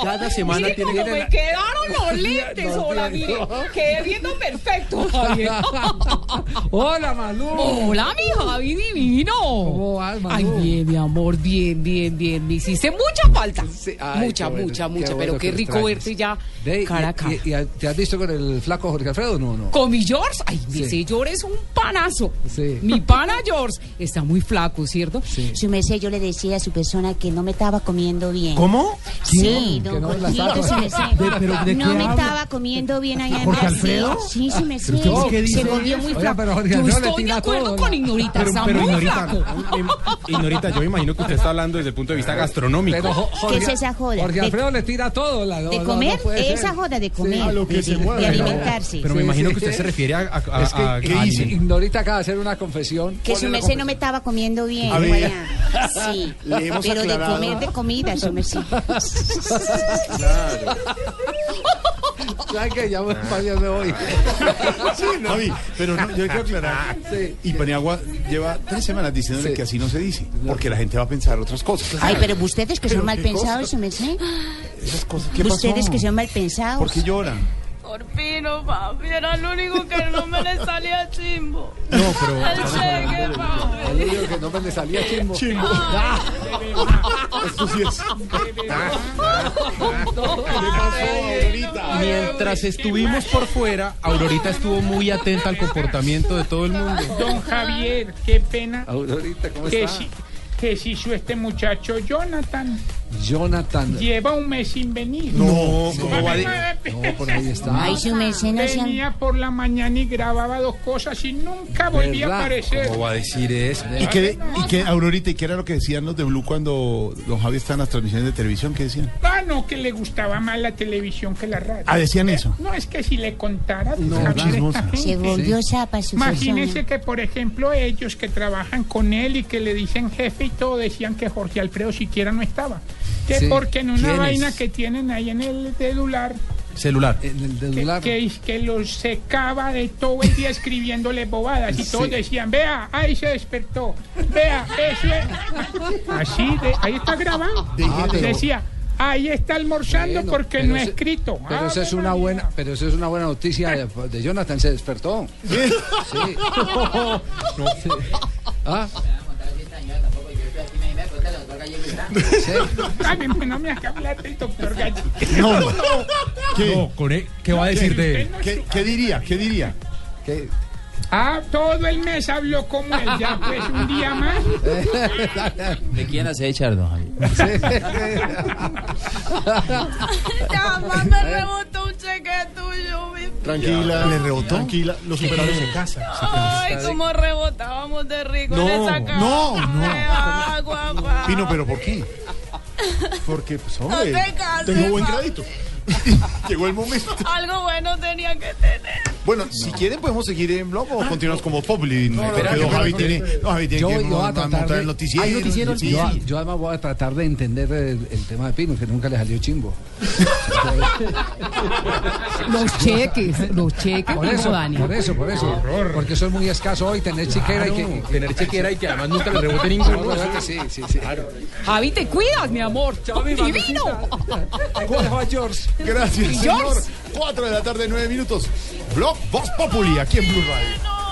Cada semana tiene que... me quedaron los lentes, hola, mire. Quedé viendo perfecto, Javier. Hola, Malu. Hola, mi Javi divino. ¿Cómo vas, Malu? Ay, bien, mi amor, bien, bien, bien. Me hiciste mucha falta. ay, mucha, bueno, mucha, mucha. bueno pero qué rico verte ya Ve, y- cara a cara. y- y- ¿Te has visto con el flaco Jorge Alfredo? No, no. Con mi George, ay, Sí. ese George es un panazo. Sí. Mi pana George está muy flaco, ¿cierto? Su merced, yo le decía a su persona que no me estaba comiendo bien. ¿Cómo? Sí, don no Jorgito, su merced. De- pero ¿de no me habla? estaba comiendo bien allá en ¿Jorge Brasil. Alfredo? Sí, su merced. ¿Pero usted qué dice? Se volvió muy Oiga, flaco. pero Jorge Yo Alfredo le estoy de acuerdo todo. con Ignorita, Pero, está pero muy Ignorita, flaco. im- Ignorita, yo me imagino que usted está hablando desde el punto de vista gastronómico. Pero Jo- Jorge, ¿Qué es esa joda? Jorge De- Alfredo le tira todo. La, no, De no, comer, no esa joda de comer. a lo que de, se de- mueve. de Pero- alimentarse. Pero me Sí, imagino sí. que usted se refiere a... a- a- Es que a- Ignorita acaba de hacer una confesión. que su merced no me estaba comiendo bien. A ver. Sí, Le hemos pero de comer de comida, su merced. ¿Sabes qué? Ya me, bien me voy. Javi, pero no, yo quiero aclarar. Y Paniagua lleva tres semanas diciéndole Sí. que así no se dice, porque la gente va a pensar otras cosas. Ay, pero ustedes que Pero son mal pensados, cosa. su merced. Esas cosas, ¿qué pasó? Ustedes que son mal pensados. ¿Por qué lloran? Por Pino, papi, era lo único que no me le salía chimbo. No, pero... El cheque, papi. Al único que no me le salía chimbo. Chimbo. Esto sí es. Mientras estuvimos por fuera, Aurorita estuvo muy atenta al comportamiento de todo el mundo. Don Javier, qué pena Aurorita, ¿cómo que está? si, que si su este muchacho Jonathan Jonathan. lleva un mes sin venir. No, ¿cómo va de- No, por ahí está. Ay, su no Venía por la mañana y grababa dos cosas y nunca volvía a aparecer. ¿Cómo va a decir eso? ¿Y qué, y qué, Aurorita, y qué era lo que decían los de Blue cuando don Javi estaba en las transmisiones de televisión? ¿Qué decían? Ah, no, que le gustaba más la televisión que la radio. Ah, decían eso. No, es que si le contara, No, chismosa. gente. Se volvió zapa su Imagínese persona. que, por ejemplo, ellos que trabajan con él y que le dicen jefe y todo, decían que Jorge Alfredo siquiera no estaba. Que Sí. porque en una vaina que tienen ahí en el celular, Celular. En el que, dedular. que, que los secaba de todo el día escribiéndole bobadas y todos decían, vea, ahí se despertó, vea, eso es. Así, de, ahí está grabado. Ah, pero- Decía, ahí está almorzando Bueno, porque no ha escrito. Pero Ah, esa es una María. buena, pero eso es una buena noticia de, de Jonathan, se despertó. Sí. Sí. Ah, sí. Ay, no me haga hablar del doctor Gallo. No, ¿Qué? No, con él, ¿qué va a decir de él? ¿Qué, qué diría? ¿Qué diría? ¿Qué? Ah, todo el mes habló como él, ya pues un día más. ¿De quién hace echar, don? Jamás me rebotó un cheque tuyo, mi Tranquila. ¿Le rebotó? Tranquila. Los superaron en casa. Ay, cómo rebotábamos de rico No, en esa casa. no, no. agua. Pino, ¿pero por qué? Porque, pues, No hombre, te cases, tengo buen crédito. Llegó el momento. Algo bueno tenía que tener. Bueno, si quieren podemos seguir en blog o continuamos como don que- Javi tiene, Javi tiene Yo, que yo voy a tratar montar de- el noticiero. ¿Hay noticiero? sí. Yo, yo además voy a tratar de entender el, el tema de Pino, que nunca le salió chimbo. Los cheques, los cheques, Por eso, Dani. por eso, por eso. Porque eso es muy escaso hoy, tener chiquera y que... Claro, tener chequera y que además nunca le rebote ninguno. Sí, sí, sí. Javi, te cuidas, mi amor. Divino. George. Gracias, Y señor. George. 4 de la tarde, 9 minutos. Blog Voz Populi, aquí en Blue Radio.